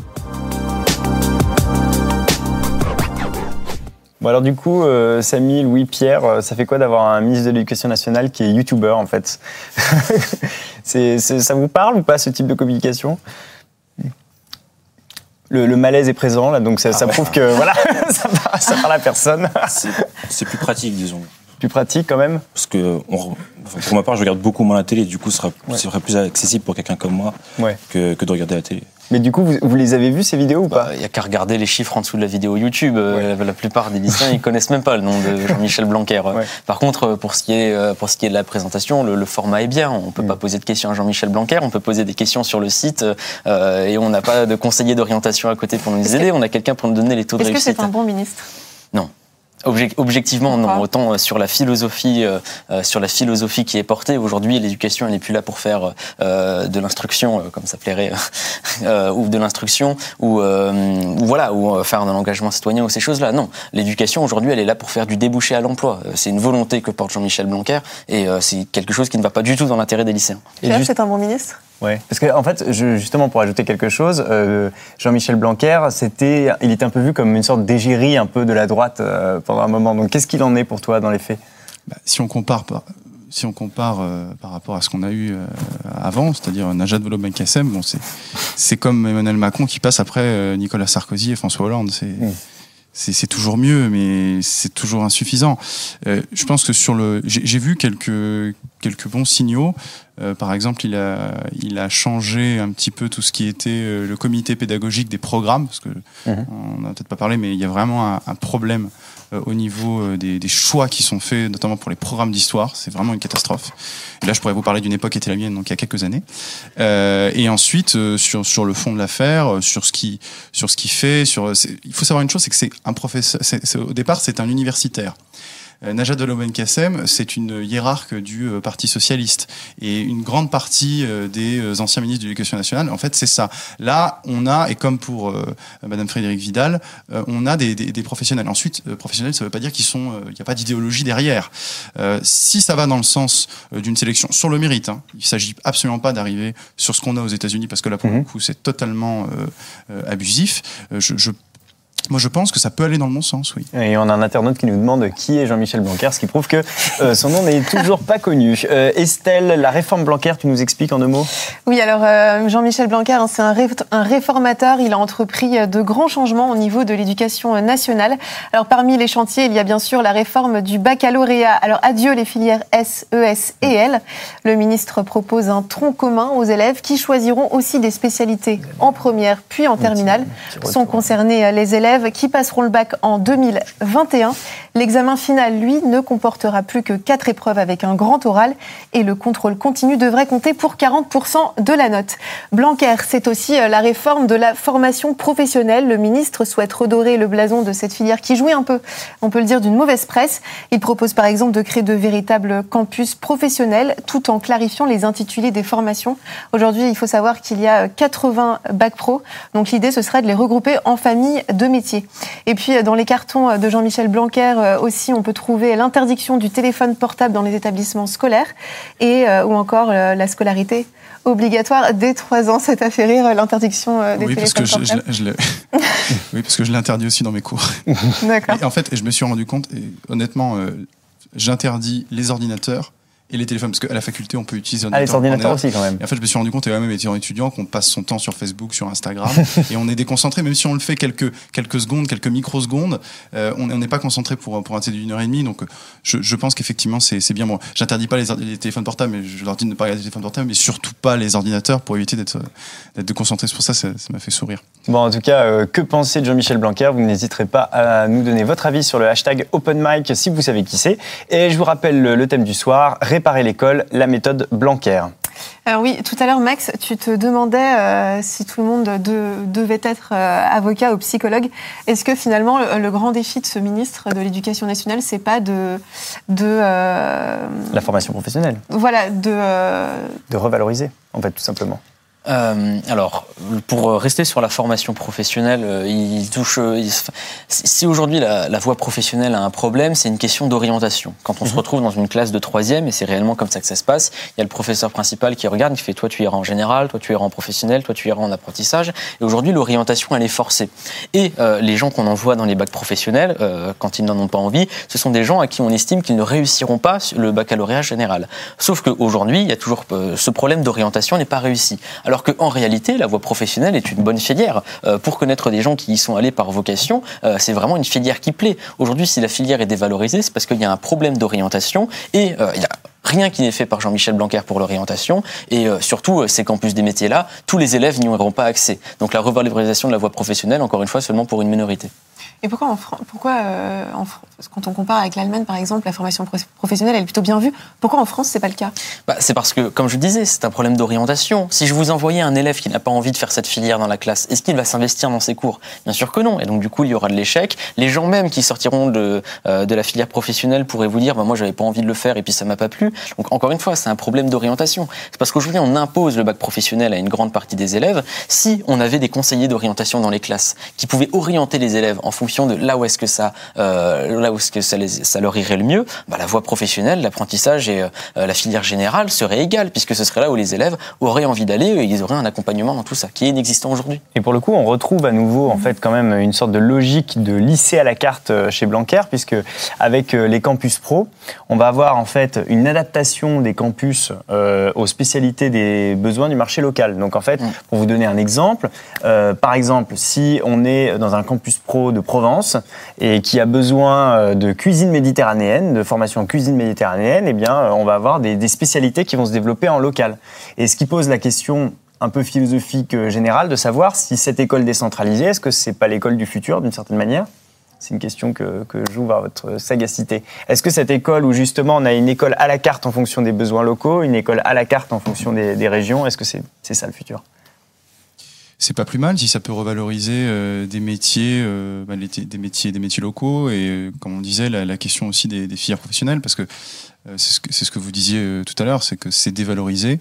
Bon alors du coup, euh, Samy, Louis, Pierre, euh, ça fait quoi d'avoir un ministre de l'Éducation nationale qui est youtubeur en fait? [LAUGHS] Ça vous parle ou pas ce type de communication? Le, malaise est présent, là, donc ça, ah prouve que [LAUGHS] voilà, [LAUGHS] ça, parle, à personne. C'est plus pratique, disons. Plus pratique quand même Parce que, pour ma part, je regarde beaucoup moins la télé, du coup, ce sera, plus accessible pour quelqu'un comme moi que, que, de regarder la télé. Mais du coup, vous, vous les avez vus ces vidéos ou Bah, pas Il n'y a qu'à regarder les chiffres en dessous de la vidéo YouTube. Euh, La plupart des lycéens, ils connaissent même pas le nom de [LAUGHS] Jean-Michel Blanquer. Ouais. Par contre, euh, pour ce qui est, euh, pour ce qui est de la présentation, le, le format est bien. On peut Mm. pas poser de questions à Jean-Michel Blanquer, on peut poser des questions sur le site euh, et on n'a pas de conseiller d'orientation à côté pour nous aider. On a quelqu'un pour nous donner les taux de Est-ce que réussite. c'est un bon ministre? Objec- objectivement, non. Autant euh, sur la philosophie, euh, euh, sur la philosophie qui est portée aujourd'hui, l'éducation elle n'est plus là pour faire euh, de l'instruction, euh, comme ça plairait, [LAUGHS] euh, ou de l'instruction, ou, euh, ou voilà, ou euh, faire de l'engagement citoyen ou ces choses-là. Non, l'éducation aujourd'hui, elle est là pour faire du débouché à l'emploi. Euh, C'est une volonté que porte Jean-Michel Blanquer, et euh, c'est quelque chose qui ne va pas du tout dans l'intérêt des lycéens. Et juste- c'est un bon ministre? Ouais. Parce que en fait, je- justement pour ajouter quelque chose, euh, Jean-Michel Blanquer, c'était, il était un peu vu comme une sorte d'égérie un peu de la droite euh, pendant un moment. Donc qu'est-ce qu'il en est pour toi dans les faits? Bah, si on compare par, si on compare euh, par rapport à ce qu'on a eu euh, avant, c'est-à-dire Najat Vallaud-Belkacem, bon, c'est c'est comme Emmanuel Macron qui passe après euh, Nicolas Sarkozy et François Hollande. C'est Mm. c'est c'est toujours mieux, mais c'est toujours insuffisant. Euh, je pense que sur le, j'ai j'ai vu quelques quelques bons signaux. Euh, par exemple, il a il a changé un petit peu tout ce qui était euh, le comité pédagogique des programmes, parce que Mhm. on n'a peut-être pas parlé, mais il y a vraiment un, un problème euh, au niveau euh, des, des choix qui sont faits, notamment pour les programmes d'histoire. C'est vraiment une catastrophe. Et là, je pourrais vous parler d'une époque qui était la mienne, donc il y a quelques années. Euh, et ensuite, euh, sur, sur le fond de l'affaire, sur ce qui sur ce qui fait, sur il faut savoir une chose, c'est que c'est un professeur. c'est- c'est- au départ, c'est un universitaire. Euh, Najat Vallaud-Belkacem, c'est une hiérarque du euh, Parti socialiste et une grande partie euh, des anciens ministres de l'Éducation nationale, en fait, c'est ça. Là, on a et comme pour Madame Frédérique Vidal, on a des, des, des professionnels. Ensuite, professionnels, ça ne veut pas dire qu'ils sont, il n'y a pas d'idéologie derrière. Euh, si ça va dans le sens d'une sélection sur le mérite, hein, il s'agit absolument pas d'arriver sur ce qu'on a aux États-Unis parce que là, pour Mhm. le coup, c'est totalement abusif. Je, je, moi, je pense que ça peut aller dans le bon sens, oui. Et on a un internaute qui nous demande qui est Jean-Michel Blanquer, ce qui prouve que euh, son nom n'est toujours pas connu. Euh, Estelle, la réforme Blanquer, tu nous expliques en deux mots? Oui, alors euh, Jean-Michel Blanquer, hein, c'est un, ré- un réformateur. Il a entrepris de grands changements au niveau de l'éducation nationale. Alors parmi les chantiers, il y a bien sûr la réforme du baccalauréat. Alors adieu les filières S, ES et L. Le ministre propose un tronc commun aux élèves qui choisiront aussi des spécialités en première puis en terminale. Sont concernés les élèves qui passeront le bac en 2021. L'examen final, lui, ne comportera plus que quatre épreuves avec un grand oral et le contrôle continu devrait compter pour 40% de la note. Blanquer, c'est aussi euh, la réforme de la formation professionnelle. Le ministre souhaite redorer le blason de cette filière qui jouit un peu, on peut le dire, d'une mauvaise presse. Il propose par exemple de créer de véritables campus professionnels tout en clarifiant les intitulés des formations. Aujourd'hui, il faut savoir qu'il y a 80 bac pro. Donc l'idée, ce serait de les regrouper en familles de métiers. Et puis, euh, dans les cartons de Jean-Michel Blanquer euh, aussi, on peut trouver l'interdiction du téléphone portable dans les établissements scolaires et euh, ou encore euh, la scolarité obligatoire dès 3 ans. Ça t'a fait rire, euh, l'interdiction euh, des Oui, parce que téléphones je, [LAUGHS] oui, parce que je l'interdis aussi dans mes cours. D'accord. Et en fait, je me suis rendu compte, et honnêtement, euh, j'interdis les ordinateurs et les téléphones, parce qu'à la faculté, on peut utiliser Ah, les ordinateurs aussi quand même. Et en fait, je me suis rendu compte, et même étant étudiant, qu'on passe son temps sur Facebook, sur Instagram, [LAUGHS] et on est déconcentré, même si on le fait quelques, quelques secondes, quelques microsecondes, euh, on n'est pas concentré pour, pour un TD d'une heure et demie. Donc, je, je pense qu'effectivement, c'est bien. Bon, j'interdis pas les, téléphones portables, mais je leur dis de ne pas regarder les téléphones portables, mais surtout pas les ordinateurs pour éviter d'être déconcentré. C'est pour ça, ça ça m'a fait sourire. Bon, en tout cas, euh, que penser de Jean-Michel Blanquer? Vous n'hésiterez pas à nous donner votre avis sur le hashtag OpenMic si vous savez qui c'est. Et je vous rappelle le, le thème du soir réparer l'école, la méthode Blanquer. Alors oui, tout à l'heure, Max, tu te demandais euh, si tout le monde de- devait être euh, avocat ou psychologue. Est-ce que finalement, le, le grand défi de ce ministre de l'Éducation nationale, c'est pas de, de euh, La formation professionnelle, voilà, de de revaloriser, en fait, tout simplement. Euh, alors, pour rester sur la formation professionnelle, euh, il touche. euh, il si aujourd'hui la, la voie professionnelle a un problème, c'est une question d'orientation. Quand on se retrouve dans une classe de troisième, et c'est réellement comme ça que ça se passe, il y a le professeur principal qui regarde, qui fait toi tu iras en général, toi tu iras en professionnel, toi tu iras en apprentissage. Et aujourd'hui, l'orientation elle est forcée. Et euh, les gens qu'on envoie dans les bacs professionnels, euh, quand ils n'en ont pas envie, ce sont des gens à qui on estime qu'ils ne réussiront pas le baccalauréat général. Sauf qu'aujourd'hui, il y a toujours euh, ce problème d'orientation n'est pas réussi. Alors qu'en réalité, la voie professionnelle est une bonne filière. Euh, pour connaître des gens qui y sont allés par vocation, euh, c'est vraiment une filière qui plaît. Aujourd'hui, si la filière est dévalorisée, c'est parce qu'il y a un problème d'orientation et euh, il y a rien qui n'est fait par Jean-Michel Blanquer pour l'orientation. Et surtout, ces campus des métiers-là, tous les élèves n'y auront pas accès. Donc la revalorisation de la voie professionnelle, encore une fois, seulement pour une minorité. Et pourquoi, en pourquoi euh, quand on compare avec l'Allemagne, par exemple, la formation professionnelle elle est plutôt bien vue Pourquoi en France, c'est pas le cas? Bah, C'est parce que, comme je disais, c'est un problème d'orientation. Si je vous envoyais un élève qui n'a pas envie de faire cette filière dans la classe, est-ce qu'il va s'investir dans ses cours? Bien sûr que non. Et donc, du coup, il y aura de l'échec. Les gens même qui sortiront de, euh, de la filière professionnelle pourraient vous dire bah, Moi, j'avais pas envie de le faire et puis ça m'a pas plu. Donc, encore une fois, c'est un problème d'orientation. C'est parce qu'aujourd'hui, on impose le bac professionnel à une grande partie des élèves. Si on avait des conseillers d'orientation dans les classes qui pouvaient orienter les élèves en fonction de là où est-ce que ça, euh, là où est-ce que ça, les, ça, leur irait le mieux, bah, la voie professionnelle, l'apprentissage et euh, la filière générale seraient égales, puisque ce serait là où les élèves auraient envie d'aller et ils auraient un accompagnement dans tout ça, qui est inexistant aujourd'hui. Et pour le coup, on retrouve à nouveau, en fait, quand même une sorte de logique de lycée à la carte euh, chez Blanquer, puisque avec les campus pro, on va avoir en fait une adaptation des campus aux spécialités des besoins du marché local. Donc en fait, mm. pour vous donner un exemple, par exemple, si on est dans un campus pro de Et qui a besoin euh, de cuisine méditerranéenne, de formation en cuisine méditerranéenne, eh bien, euh, on va avoir des, spécialités qui vont se développer en local. Et ce qui pose la question un peu philosophique euh, générale de savoir si cette école décentralisée, est-ce que c'est pas l'école du futur d'une certaine manière? C'est une question que, que j'ouvre à votre sagacité. Est-ce que cette école où justement on a une école à la carte en fonction des besoins locaux, une école à la carte en fonction des régions, est-ce que c'est ça le futur? C'est pas plus mal si ça peut revaloriser euh, des métiers, euh, bah, des métiers, des métiers locaux et euh, comme on disait la, question aussi des, filières professionnelles parce que c'est ce que c'est ce que vous disiez tout à l'heure, c'est que c'est dévalorisé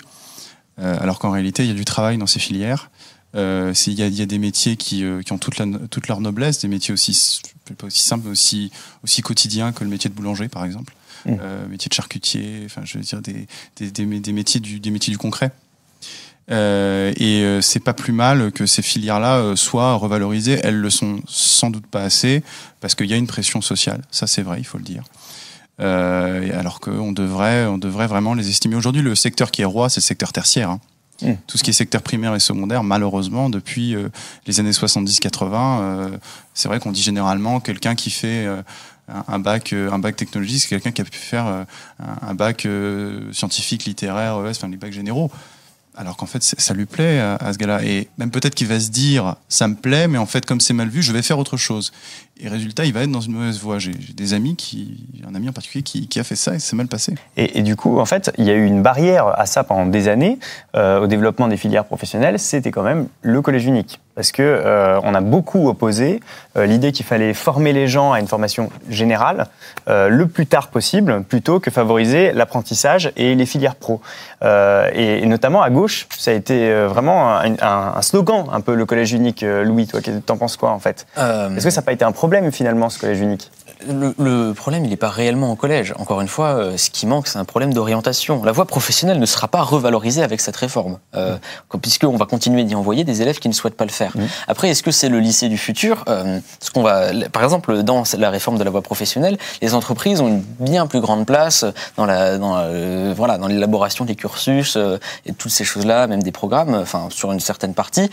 alors qu'en réalité il y a du travail dans ces filières. Il y, y, a des métiers qui, qui ont toute, la, toute leur noblesse, des métiers aussi pas aussi simples, aussi aussi quotidiens que le métier de boulanger par exemple, mmh. métier de charcutier, enfin je veux dire des, des, des, des métiers du des métiers du concret. Euh, et euh, c'est pas plus mal que ces filières-là euh, soient revalorisées. Elles le sont sans doute pas assez parce qu'il y a une pression sociale. Ça, c'est vrai, il faut le dire. Euh, alors qu'on devrait, on devrait vraiment les estimer. Aujourd'hui, le secteur qui est roi, c'est le secteur tertiaire. Hein. Mmh. Tout ce qui est secteur primaire et secondaire, malheureusement, depuis les années 70-80, c'est vrai qu'on dit généralement quelqu'un qui fait un bac, un bac technologique, c'est quelqu'un qui a pu faire un bac scientifique, littéraire, enfin les bacs généraux alors qu'en fait ça lui plaît à, ce gars-là. Et même peut-être qu'il va se dire ça me plaît mais en fait comme c'est mal vu je vais faire autre chose et résultat il va être dans une mauvaise voie. J'ai des amis qui un ami en particulier qui, a fait ça et c'est mal passé. Et, du coup en fait il y a eu une barrière à ça pendant des années euh, au développement des filières professionnelles. C'était quand même le collège unique. Parce que euh, on a beaucoup opposé euh, l'idée qu'il fallait former les gens à une formation générale euh, le plus tard possible, plutôt que favoriser l'apprentissage et les filières pro. Et, notamment à gauche, ça a été vraiment un, slogan, un peu le collège unique. Louis, toi, t'en penses quoi en fait? Est-ce que ça n'a pas été un problème finalement ce collège unique? Le, problème, il n'est pas réellement au collège. Encore une fois, euh, ce qui manque, c'est un problème d'orientation. La voie professionnelle ne sera pas revalorisée avec cette réforme, euh, puisqu'on va continuer d'y envoyer des élèves qui ne souhaitent pas le faire. Après, est-ce que c'est le lycée du futur euh, ce qu'on va, Par exemple, dans la réforme de la voie professionnelle, les entreprises ont une bien plus grande place dans la, dans, voilà, dans l'élaboration des cursus et toutes ces choses-là, même des programmes, enfin sur une certaine partie,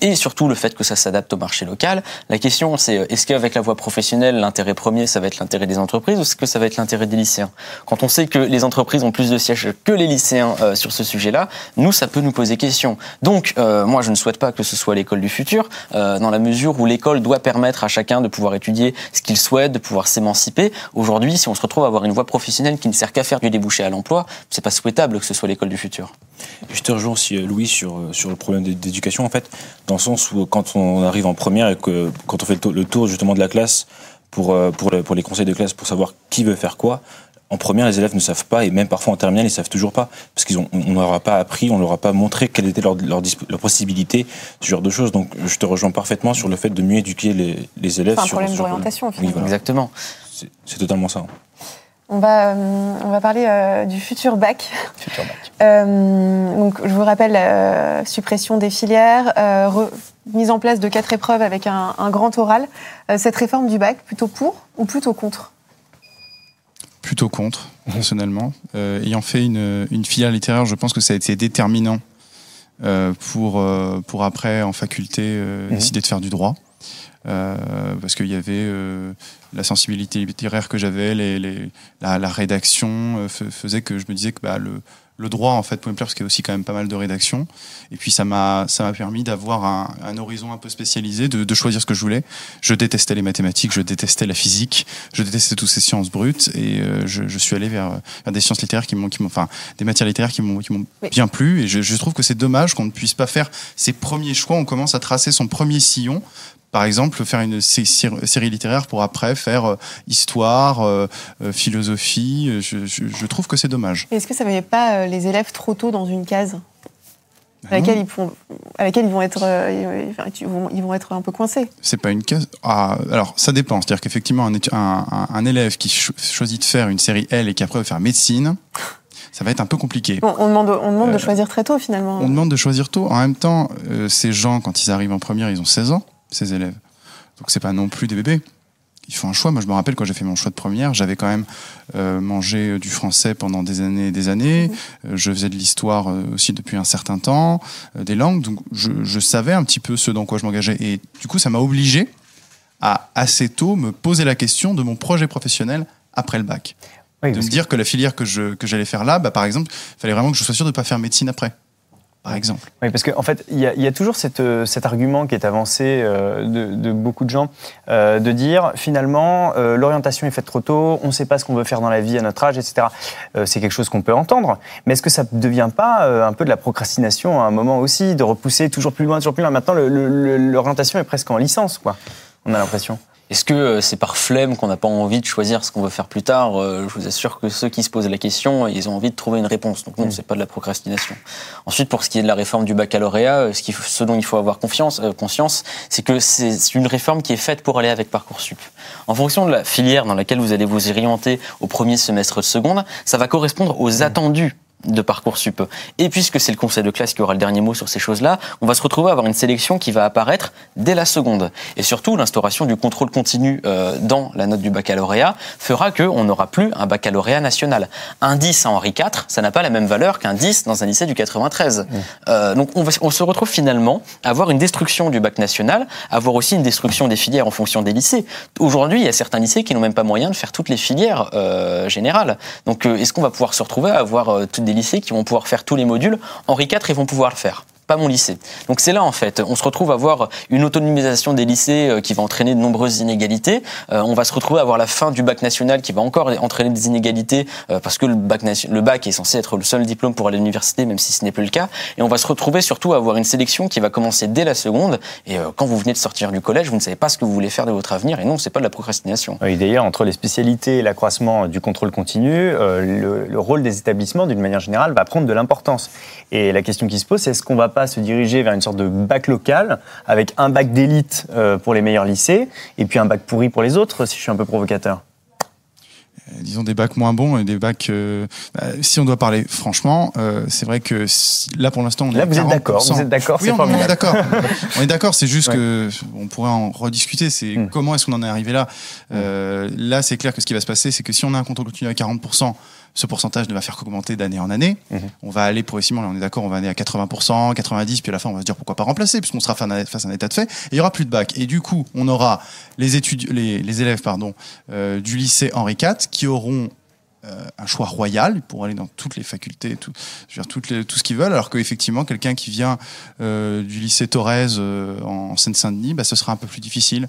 et surtout le fait que ça s'adapte au marché local. La question, c'est est-ce qu'avec la voie professionnelle, l'intérêt l'intérêt premier, ça va être l'intérêt des entreprises ou est-ce que ça va être l'intérêt des lycéens? Quand on sait que les entreprises ont plus de sièges que les lycéens euh, sur ce sujet-là, nous, ça peut nous poser question. Donc, euh, moi, je ne souhaite pas que ce soit l'école du futur, euh, dans la mesure où l'école doit permettre à chacun de pouvoir étudier ce qu'il souhaite, de pouvoir s'émanciper. Aujourd'hui, si on se retrouve à avoir une voie professionnelle qui ne sert qu'à faire du débouché à l'emploi, c'est pas souhaitable que ce soit l'école du futur. Je te rejoins aussi, Louis, sur, sur le problème d'éducation, en fait, dans le sens où quand on arrive en première et que quand on fait le tour justement de la classe, pour, euh, pour, pour les conseils de classe pour savoir qui veut faire quoi. En première, les élèves ne savent pas, et même parfois en terminale, ils savent toujours pas, parce qu'ils ont, on leur a pas appris, on leur a pas montré quelle était leur, leur, leur, possibilité, ce genre de choses. Donc, je te rejoins parfaitement sur le fait de mieux éduquer les, les élèves. C'est un problème d'orientation, oui, Exactement. C'est totalement ça. On va, euh, on va parler euh, du futur bac. Futur bac. donc, je vous rappelle la suppression des filières, mise en place de quatre épreuves avec un, grand oral. Euh, cette réforme du bac, plutôt pour ou plutôt contre? Plutôt contre, personnellement. Euh, ayant fait une, une, filière littéraire, je pense que ça a été déterminant euh, pour, pour après, en faculté, mhm. décider de faire du droit. Euh, parce qu'il y avait euh, la sensibilité littéraire que j'avais, les, les- la, la rédaction euh, faisait que je me disais que bah, le, le droit en fait pouvait me plaire parce qu'il y a aussi quand même pas mal de rédaction. Et puis ça m'a ça m'a permis d'avoir un, un horizon un peu spécialisé, de, de choisir ce que je voulais. Je détestais les mathématiques, je détestais la physique, je détestais toutes ces sciences brutes et euh, je, je suis allé vers, vers des sciences littéraires qui m'ont qui m'ont enfin des matières littéraires qui m'ont qui m'ont Oui. bien plu et je, je trouve que c'est dommage qu'on ne puisse pas faire ses premiers choix. On commence à tracer son premier sillon par exemple, faire une sé- sé- série littéraire pour après faire euh, histoire, euh, euh, philosophie. Je, je- je trouve que c'est dommage. Est-ce que ça ne met pas les élèves trop tôt dans une case Ah à laquelle, ils font- à laquelle ils, vont être, ils, vont, ils vont être un peu coincés? C'est pas une case. Ah, alors, ça dépend. C'est-à-dire qu'effectivement, un, un, un- un élève qui cho- choisit de faire une série L et qui après veut faire médecine, [LAUGHS] ça va être un peu compliqué. Bon, on demande, on demande Euh, de choisir très tôt finalement. On demande de choisir tôt. En même temps, euh, ces gens, quand ils arrivent en première, ils ont 16 ans, ces élèves. Donc c'est pas non plus des bébés. Ils font un choix. Moi, je me rappelle quand j'ai fait mon choix de première, j'avais quand même euh, mangé euh, du français pendant des années et des années. Euh, je faisais de l'histoire euh, aussi depuis un certain temps, des langues. Donc je, je savais un petit peu ce dans quoi je m'engageais. Et du coup, ça m'a obligé à assez tôt me poser la question de mon projet professionnel après le bac Oui, de me que- dire que la filière que je que j'allais faire là, bah, par exemple, il fallait vraiment que je sois sûr de ne pas faire médecine après, par exemple. Oui, parce qu'en en fait, il y, y a toujours cette, euh, cet argument qui est avancé euh, de, de beaucoup de gens, euh, de dire finalement, euh, l'orientation est faite trop tôt, on ne sait pas ce qu'on veut faire dans la vie à notre âge, etc. Euh, c'est quelque chose qu'on peut entendre, mais est-ce que ça ne devient pas euh, un peu de la procrastination à un moment aussi, de repousser toujours plus loin, toujours plus loin? Maintenant, l'orientation est presque en licence, quoi. On a l'impression. Est-ce que euh, c'est par flemme qu'on n'a pas envie de choisir ce qu'on veut faire plus tard Euh, Je vous assure que ceux qui se posent la question, ils ont envie de trouver une réponse. Donc non, c'est pas de la procrastination. Ensuite, pour ce qui est de la réforme du baccalauréat, euh, ce, faut- ce dont il faut avoir confiance, euh, conscience, c'est que c'est une réforme qui est faite pour aller avec Parcoursup. En fonction de la filière dans laquelle vous allez vous orienter au premier semestre de seconde, ça va correspondre aux attendus de Parcoursup. Et puisque c'est le conseil de classe qui aura le dernier mot sur ces choses-là, on va se retrouver à avoir une sélection qui va apparaître dès la seconde. Et surtout, l'instauration du contrôle continu euh, dans la note du baccalauréat fera qu'on n'aura plus un baccalauréat national. Un 10 à Henri IV, ça n'a pas la même valeur qu'un 10 dans un lycée du 93. Euh, donc on, va- on se retrouve finalement à avoir une destruction du bac national, à avoir aussi une destruction des filières en fonction des lycées. Aujourd'hui, il y a certains lycées qui n'ont même pas moyen de faire toutes les filières euh, générales. Donc euh, est-ce qu'on va pouvoir se retrouver à avoir euh, toutes des lycées qui vont pouvoir faire tous les modules Henri IV, ils vont pouvoir le faire mon lycée. Donc c'est là en fait, on se retrouve à avoir une autonomisation des lycées euh, qui va entraîner de nombreuses inégalités. Euh, on va se retrouver à avoir la fin du bac national qui va encore entraîner des inégalités euh, parce que le bac, est censé être le seul diplôme pour aller à l'université, même si ce n'est plus le cas. Et on va se retrouver surtout à avoir une sélection qui va commencer dès la seconde. Et quand vous venez de sortir du collège, vous ne savez pas ce que vous voulez faire de votre avenir. Et non, c'est pas de la procrastination. Oui, d'ailleurs, entre les spécialités et l'accroissement du contrôle continu, le, le rôle des établissements, d'une manière générale, va prendre de l'importance. Et la question qui se pose, c'est est-ce qu'on va pas se diriger vers une sorte de bac local, avec un bac d'élite euh, pour les meilleurs lycées, et puis un bac pourri pour les autres, si je suis un peu provocateur Euh, disons des bacs moins bons et des bacs. euh, bah, si on doit parler franchement, euh, c'est vrai que si- là pour l'instant on est Là, à vous êtes 40%. d'accord, vous êtes d'accord, Oui, on, est d'accord. on est d'accord. C'est juste Ouais. que on pourrait en rediscuter. C'est Mm. comment est-ce qu'on en est arrivé là. Euh, là, c'est clair que ce qui va se passer, c'est que si on a un contrôle continu à 40%, ce pourcentage ne va faire qu'augmenter d'année en année. Mhm. On va aller progressivement, là on est d'accord, on va aller à 80%, 90%, puis à la fin on va se dire pourquoi pas remplacer, puisqu'on sera face à un- face à un état de fait. Et il y aura plus de bac. Et du coup, on aura les études, les, les élèves pardon, euh, du lycée Henri IV qui auront euh, un choix royal pour aller dans toutes les facultés, tout, je veux dire, tout ce qu'ils veulent, alors qu'effectivement, quelqu'un qui vient euh, du lycée Thorez euh, en Seine-Saint-Denis, bah, ce sera un peu plus difficile,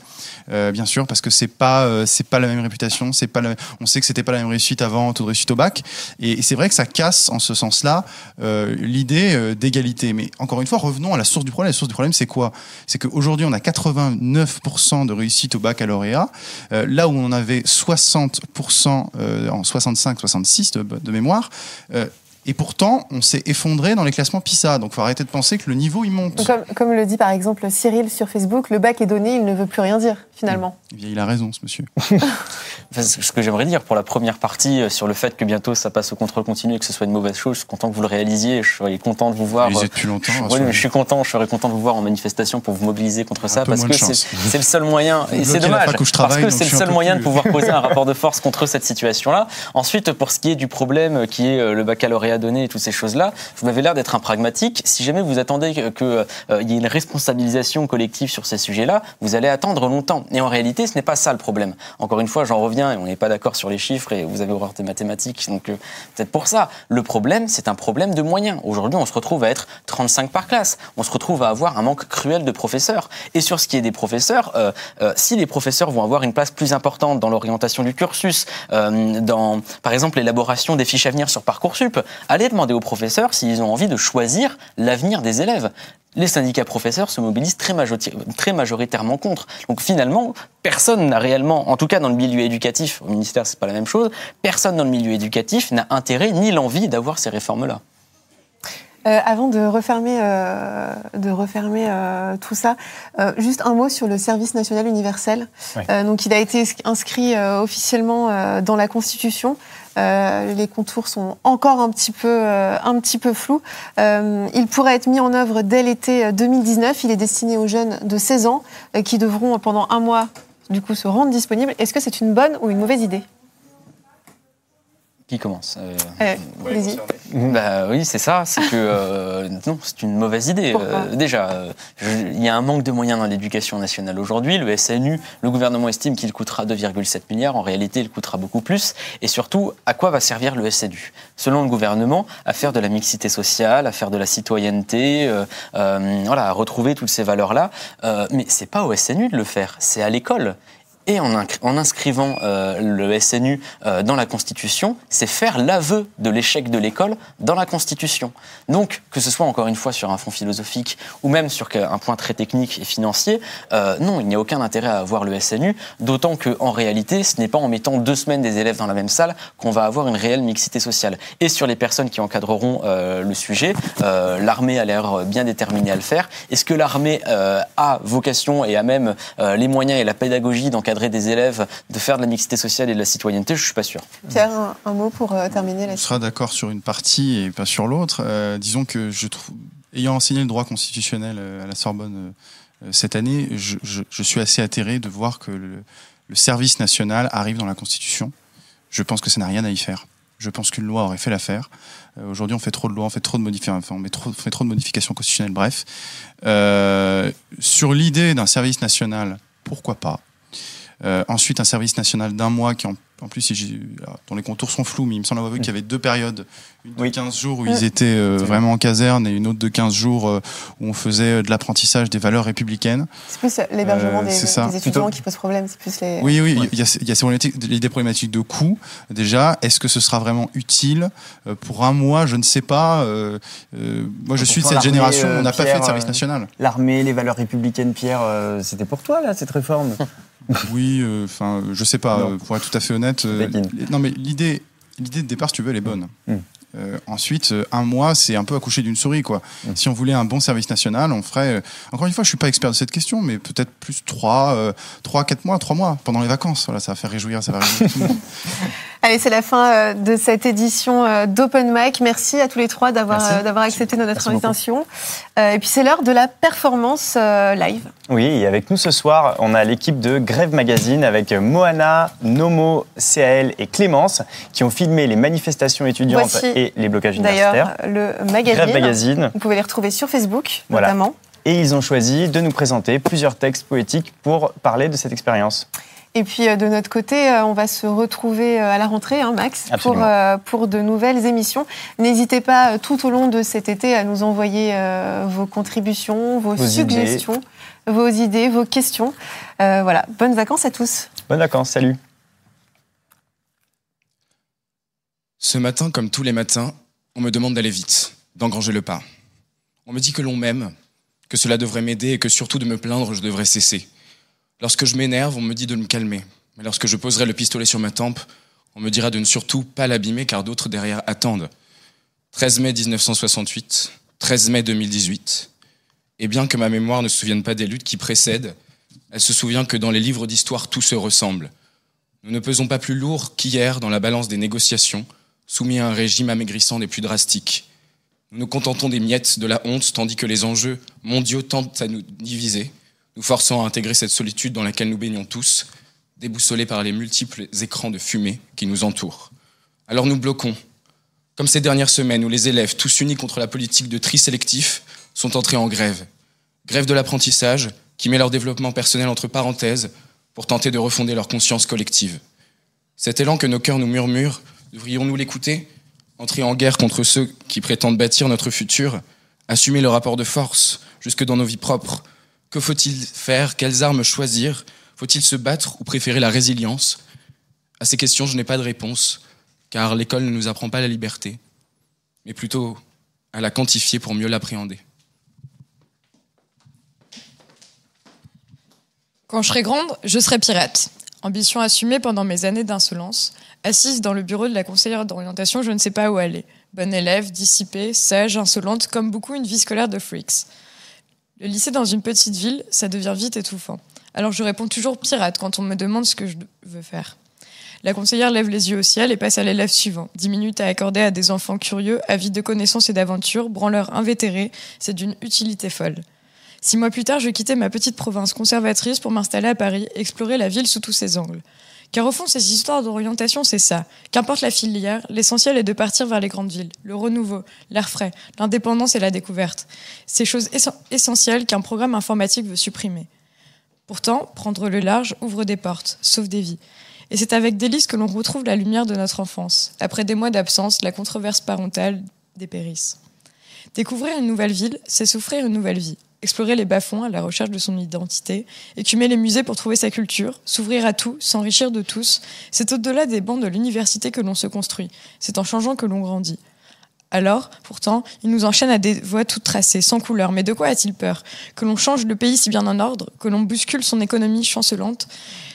bien sûr, parce que c'est pas c'est pas la même réputation, c'est pas on sait que c'était pas la même réussite avant, taux de réussite au bac, et, et c'est vrai que ça casse en ce sens-là l'idée d'égalité. Mais encore une fois, revenons à la source du problème. La source du problème, c'est quoi? C'est qu'aujourd'hui, on a 89% de réussite au baccalauréat, là où on avait 60% euh, en 65-66 de, de mémoire. Euh, et pourtant, on s'est effondré dans les classements PISA. Donc, faut arrêter de penser que le niveau il monte. Donc, Comme, comme le dit par exemple Cyril sur Facebook, le bac est donné, il ne veut plus rien dire finalement. Eh bien, il a raison, ce monsieur. [LAUGHS] Ce que j'aimerais dire pour la première partie euh, sur le fait que bientôt ça passe au contrôle continu et que ce soit une mauvaise chose, je suis content que vous le réalisiez. Je serais content de vous voir. Il euh, est depuis longtemps. Oui, rassurez-vous. mais je suis content, je serais content de vous voir en manifestation pour vous mobiliser contre ça peu parce moins que c'est le seul moyen et c'est dommage je parce que c'est je le seul moyen plus- de pouvoir [LAUGHS] poser un rapport de force contre cette situation-là. Ensuite, pour ce qui est du problème qui est euh, le baccalauréat à donner et toutes ces choses-là. Vous m'avez l'air d'être un pragmatique. Si jamais vous attendez qu'il euh, y ait une responsabilisation collective sur ces sujets-là, vous allez attendre longtemps. Et en réalité, ce n'est pas ça le problème. Encore une fois, j'en reviens et on n'est pas d'accord sur les chiffres et vous avez horreur des mathématiques, donc euh, peut-être pour ça. Le problème, c'est un problème de moyens. Aujourd'hui, on se retrouve à être 35 par classe. On se retrouve à avoir un manque cruel de professeurs. Et sur ce qui est des professeurs, euh, euh, si les professeurs vont avoir une place plus importante dans l'orientation du cursus, dans, par exemple, l'élaboration des fiches à venir sur Parcoursup, allez demander aux professeurs s'ils ont envie de choisir l'avenir des élèves les syndicats professeurs se mobilisent très, très, majoritairement contre. Donc finalement, personne n'a réellement, en tout cas dans le milieu éducatif, au ministère c'est pas la même chose, personne dans le milieu éducatif n'a intérêt ni l'envie d'avoir ces réformes-là. Euh, avant de refermer, euh, de refermer euh, tout ça, euh, juste un mot sur le service national universel. Donc, il a été inscrit officiellement dans la Constitution. Les contours sont encore un petit peu, un petit peu flous. il pourrait être mis en œuvre dès l'été 2019. Il est destiné aux jeunes de 16 ans qui devront pendant un mois du coup se rendre disponibles. Est-ce que c'est une bonne ou une mauvaise idée? Qui commence euh, euh. Bah oui, c'est ça. C'est que euh, [LAUGHS] non, c'est une mauvaise idée. Euh, déjà, euh, il y a un manque de moyens dans l'éducation nationale aujourd'hui. Le SNU, le gouvernement estime qu'il coûtera 2,7 milliards. En réalité, il coûtera beaucoup plus. Et surtout, à quoi va servir le SNU Selon le gouvernement, à faire de la mixité sociale, à faire de la citoyenneté, voilà, à retrouver toutes ces valeurs-là. mais c'est pas au SNU de le faire. C'est à l'école. Et en, inscrivant euh, le SNU euh, dans la Constitution, c'est faire l'aveu de l'échec de l'école dans la Constitution. Donc, que ce soit encore une fois sur un fond philosophique ou même sur un point très technique et financier, euh, non, il n'y a aucun intérêt à avoir le SNU, d'autant qu'en réalité, ce n'est pas en mettant deux semaines des élèves dans la même salle qu'on va avoir une réelle mixité sociale. Et sur les personnes qui encadreront le sujet, l'armée a l'air bien déterminée à le faire. Est-ce que l'armée a vocation et a même les moyens et la pédagogie d'encadrer des élèves, de faire de la mixité sociale et de la citoyenneté, je suis pas sûr. Pierre, un, mot pour euh, terminer là On sera d'accord sur une partie et pas sur l'autre. Euh, disons que je trouve, ayant enseigné le droit constitutionnel euh, à la Sorbonne cette année, je, je, je, suis assez atterré de voir que le, le service national arrive dans la Constitution. Je pense que ça n'a rien à y faire. Je pense qu'une loi aurait fait l'affaire. Euh, Aujourd'hui, on fait trop de lois, on fait trop de modifications, enfin, on met trop, on fait trop de modifications constitutionnelles. Bref, euh, sur l'idée d'un service national, pourquoi pas? Euh, ensuite, un service national d'un mois qui, en, en plus, dont les contours sont flous, mais il me semble avoir vu qu'il y avait deux périodes. Une de oui. 15 jours où ils étaient euh, vraiment en caserne et une autre de 15 jours euh, où on faisait de l'apprentissage des valeurs républicaines. C'est plus l'hébergement des, des, étudiants qui pose problème. C'est plus les... Oui, oui, ouais. il, y a, il y a ces problématiques, des problématiques de coût. Déjà, est-ce que ce sera vraiment utile pour un mois? Je ne sais pas. moi, je suis de cette génération. on n'a pas fait de service national. L'armée, les valeurs républicaines, Pierre, c'était pour toi là cette réforme? [LAUGHS] oui, enfin, euh, je sais pas, non. pour être tout à fait honnête. Euh, non, mais l'idée, l'idée de départ, si tu veux, elle est bonne. Mm. Euh, ensuite, euh, un mois, c'est un peu accoucher d'une souris, quoi. Mm. Si on voulait un bon service national, on ferait. Euh, encore une fois, je suis pas expert de cette question, mais peut-être plus trois, euh, trois, quatre mois, trois mois pendant les vacances. Voilà, ça va faire réjouir, ça va réjouir tout le monde. [LAUGHS] Allez, c'est la fin de cette édition d'Open Mic. Merci à tous les trois d'avoir d'avoir accepté notre Merci invitation. et puis c'est l'heure de la performance live. Oui, et avec nous ce soir, on a l'équipe de Grève Magazine avec Moana, Nomo, CAL et Clémence qui ont filmé les manifestations étudiantes Voici et les blocages universitaires. D'ailleurs, le magazine, Grève Magazine. Vous pouvez les retrouver sur Facebook, voilà. notamment. Et ils ont choisi de nous présenter plusieurs textes poétiques pour parler de cette expérience. Et puis de notre côté, on va se retrouver à la rentrée, hein, Max, pour, euh, pour de nouvelles émissions. N'hésitez pas tout au long de cet été à nous envoyer euh, vos contributions, vos, vos suggestions, idées. vos idées, vos questions. Euh, voilà, bonnes vacances à tous. Bonnes vacances, salut. Ce matin, comme tous les matins, on me demande d'aller vite, d'engranger le pas. On me dit que l'on m'aime, que cela devrait m'aider et que surtout de me plaindre, je devrais cesser. Lorsque je m'énerve, on me dit de me calmer. Mais lorsque je poserai le pistolet sur ma tempe, on me dira de ne surtout pas l'abîmer car d'autres derrière attendent. 13 mai 1968, 13 mai 2018. Et bien que ma mémoire ne se souvienne pas des luttes qui précèdent, elle se souvient que dans les livres d'histoire tout se ressemble. Nous ne pesons pas plus lourd qu'hier dans la balance des négociations, soumis à un régime amaigrissant des plus drastiques. Nous nous contentons des miettes de la honte, tandis que les enjeux mondiaux tentent à nous diviser, nous forçant à intégrer cette solitude dans laquelle nous baignons tous, déboussolés par les multiples écrans de fumée qui nous entourent. Alors nous bloquons, Comme ces dernières semaines où les élèves, tous unis contre la politique de tri sélectif, sont entrés en grève. Grève de l'apprentissage, qui met leur développement personnel entre parenthèses pour tenter de refonder leur conscience collective. Cet élan que nos cœurs nous murmurent, devrions-nous l'écouter? Entrer en guerre contre ceux qui prétendent bâtir notre futur Assumer le rapport de force jusque dans nos vies propres Que faut-il faire? Quelles armes choisir? Faut-il se battre ou préférer la résilience? À ces questions, je n'ai pas de réponse, car l'école ne nous apprend pas la liberté, mais plutôt à la quantifier pour mieux l'appréhender. Quand je serai grande, je serai pirate. Ambition assumée pendant mes années d'insolence. Assise dans le bureau de la conseillère d'orientation, je ne sais pas où aller. Bonne élève, dissipée, sage, insolente, comme beaucoup une vie scolaire de freaks. Le lycée dans une petite ville, ça devient vite étouffant. Alors je réponds toujours pirate quand on me demande ce que je veux faire. La conseillère lève les yeux au ciel et passe à l'élève suivant. Dix minutes à accorder à des enfants curieux, avides de connaissances et d'aventures, branleurs invétérés, c'est d'une utilité folle. Six mois plus tard, je quittais ma petite province conservatrice pour m'installer à Paris, explorer la ville sous tous ses angles. Car au fond, ces histoires d'orientation, c'est ça. Qu'importe la filière, l'essentiel est de partir vers les grandes villes, le renouveau, l'air frais, l'indépendance et la découverte. Ces choses essentielles qu'un programme informatique veut supprimer. Pourtant, prendre le large ouvre des portes, sauve des vies. Et c'est avec délice que l'on retrouve la lumière de notre enfance. Après des mois d'absence, la controverse parentale dépérisse. Découvrir une nouvelle ville, c'est souffrir une nouvelle vie explorer les bas-fonds à la recherche de son identité, écumer les musées pour trouver sa culture, s'ouvrir à tout, s'enrichir de tous. C'est au-delà des bancs de l'université que l'on se construit. C'est en changeant que l'on grandit. Alors, pourtant, il nous enchaîne à des voies toutes tracées, sans couleur. Mais de quoi a-t-il peur? Que l'on change le pays si bien en ordre, que l'on bouscule son économie chancelante?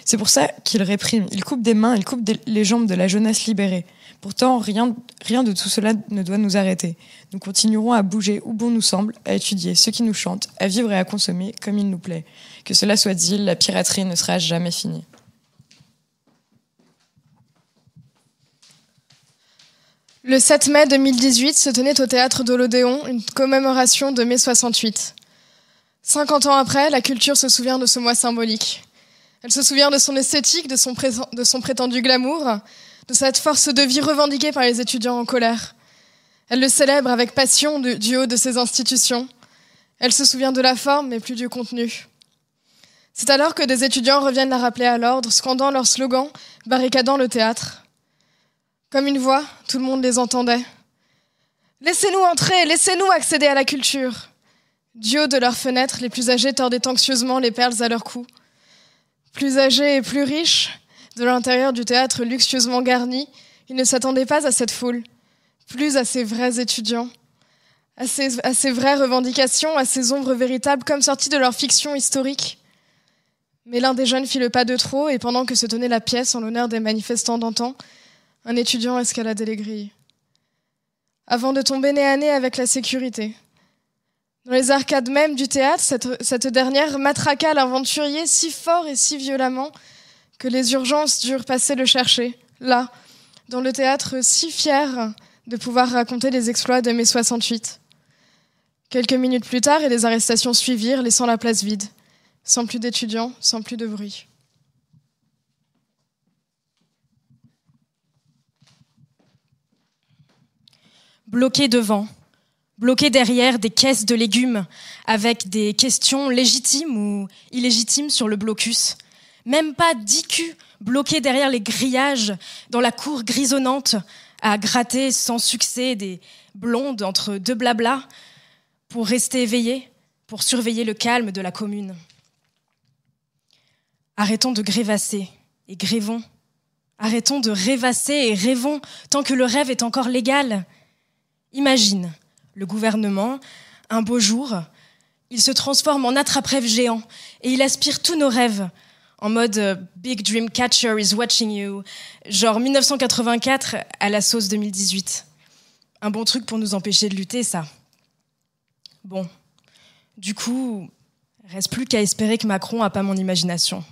C'est pour ça qu'il réprime. Il coupe des mains, il coupe les jambes de la jeunesse libérée. Pourtant, rien, rien de tout cela ne doit nous arrêter. Nous continuerons à bouger où bon nous semble, à étudier ce qui nous chante, à vivre et à consommer comme il nous plaît. Que cela soit dit, la piraterie ne sera jamais finie. Le 7 mai 2018 se tenait au théâtre de l'Odéon une commémoration de mai 68. 50 ans après, la culture se souvient de ce mois symbolique. Elle se souvient de son esthétique, de son, prétendu glamour, de cette force de vie revendiquée par les étudiants en colère. Elle le célèbre avec passion du haut de ses institutions. Elle se souvient de la forme, mais plus du contenu. C'est alors que des étudiants reviennent la rappeler à l'ordre, scandant leur slogan, barricadant le théâtre. Comme une voix, tout le monde les entendait. Laissez-nous entrer, laissez-nous accéder à la culture. Du haut de leurs fenêtres, les plus âgés tordaient anxieusement les perles à leur cou. Plus âgés et plus riches, de l'intérieur du théâtre luxueusement garni, ils ne s'attendaient pas à cette foule, plus à ces vrais étudiants, à ces, à ces vraies revendications, à ces ombres véritables comme sorties de leur fiction historique. Mais l'un des jeunes fit le pas de trop, et pendant que se tenait la pièce en l'honneur des manifestants d'antan, un étudiant escaladait les grilles. Avant de tomber nez à nez avec la sécurité. Dans les arcades même du théâtre, cette, cette dernière matraqua l'aventurier si fort et si violemment que les urgences durent passer le chercher, là, dans le théâtre si fier de pouvoir raconter les exploits de mai 68. Quelques minutes plus tard, et les arrestations suivirent, laissant la place vide, sans plus d'étudiants, sans plus de bruit. Bloqué devant, bloqué derrière des caisses de légumes, avec des questions légitimes ou illégitimes sur le blocus, même pas d'IQ bloqué derrière les grillages dans la cour grisonnante à gratter sans succès des blondes entre deux blablas pour rester éveillé, pour surveiller le calme de la commune. Arrêtons de grévasser et grévons. Arrêtons de rêvasser et rêvons tant que le rêve est encore légal. Imagine le gouvernement, un beau jour, il se transforme en attrape-rêve géant et il aspire tous nos rêves en mode euh, Big Dream Catcher is watching you, genre 1984 à la sauce 2018. Un bon truc pour nous empêcher de lutter, ça. Bon, du coup, reste plus qu'à espérer que Macron a pas mon imagination.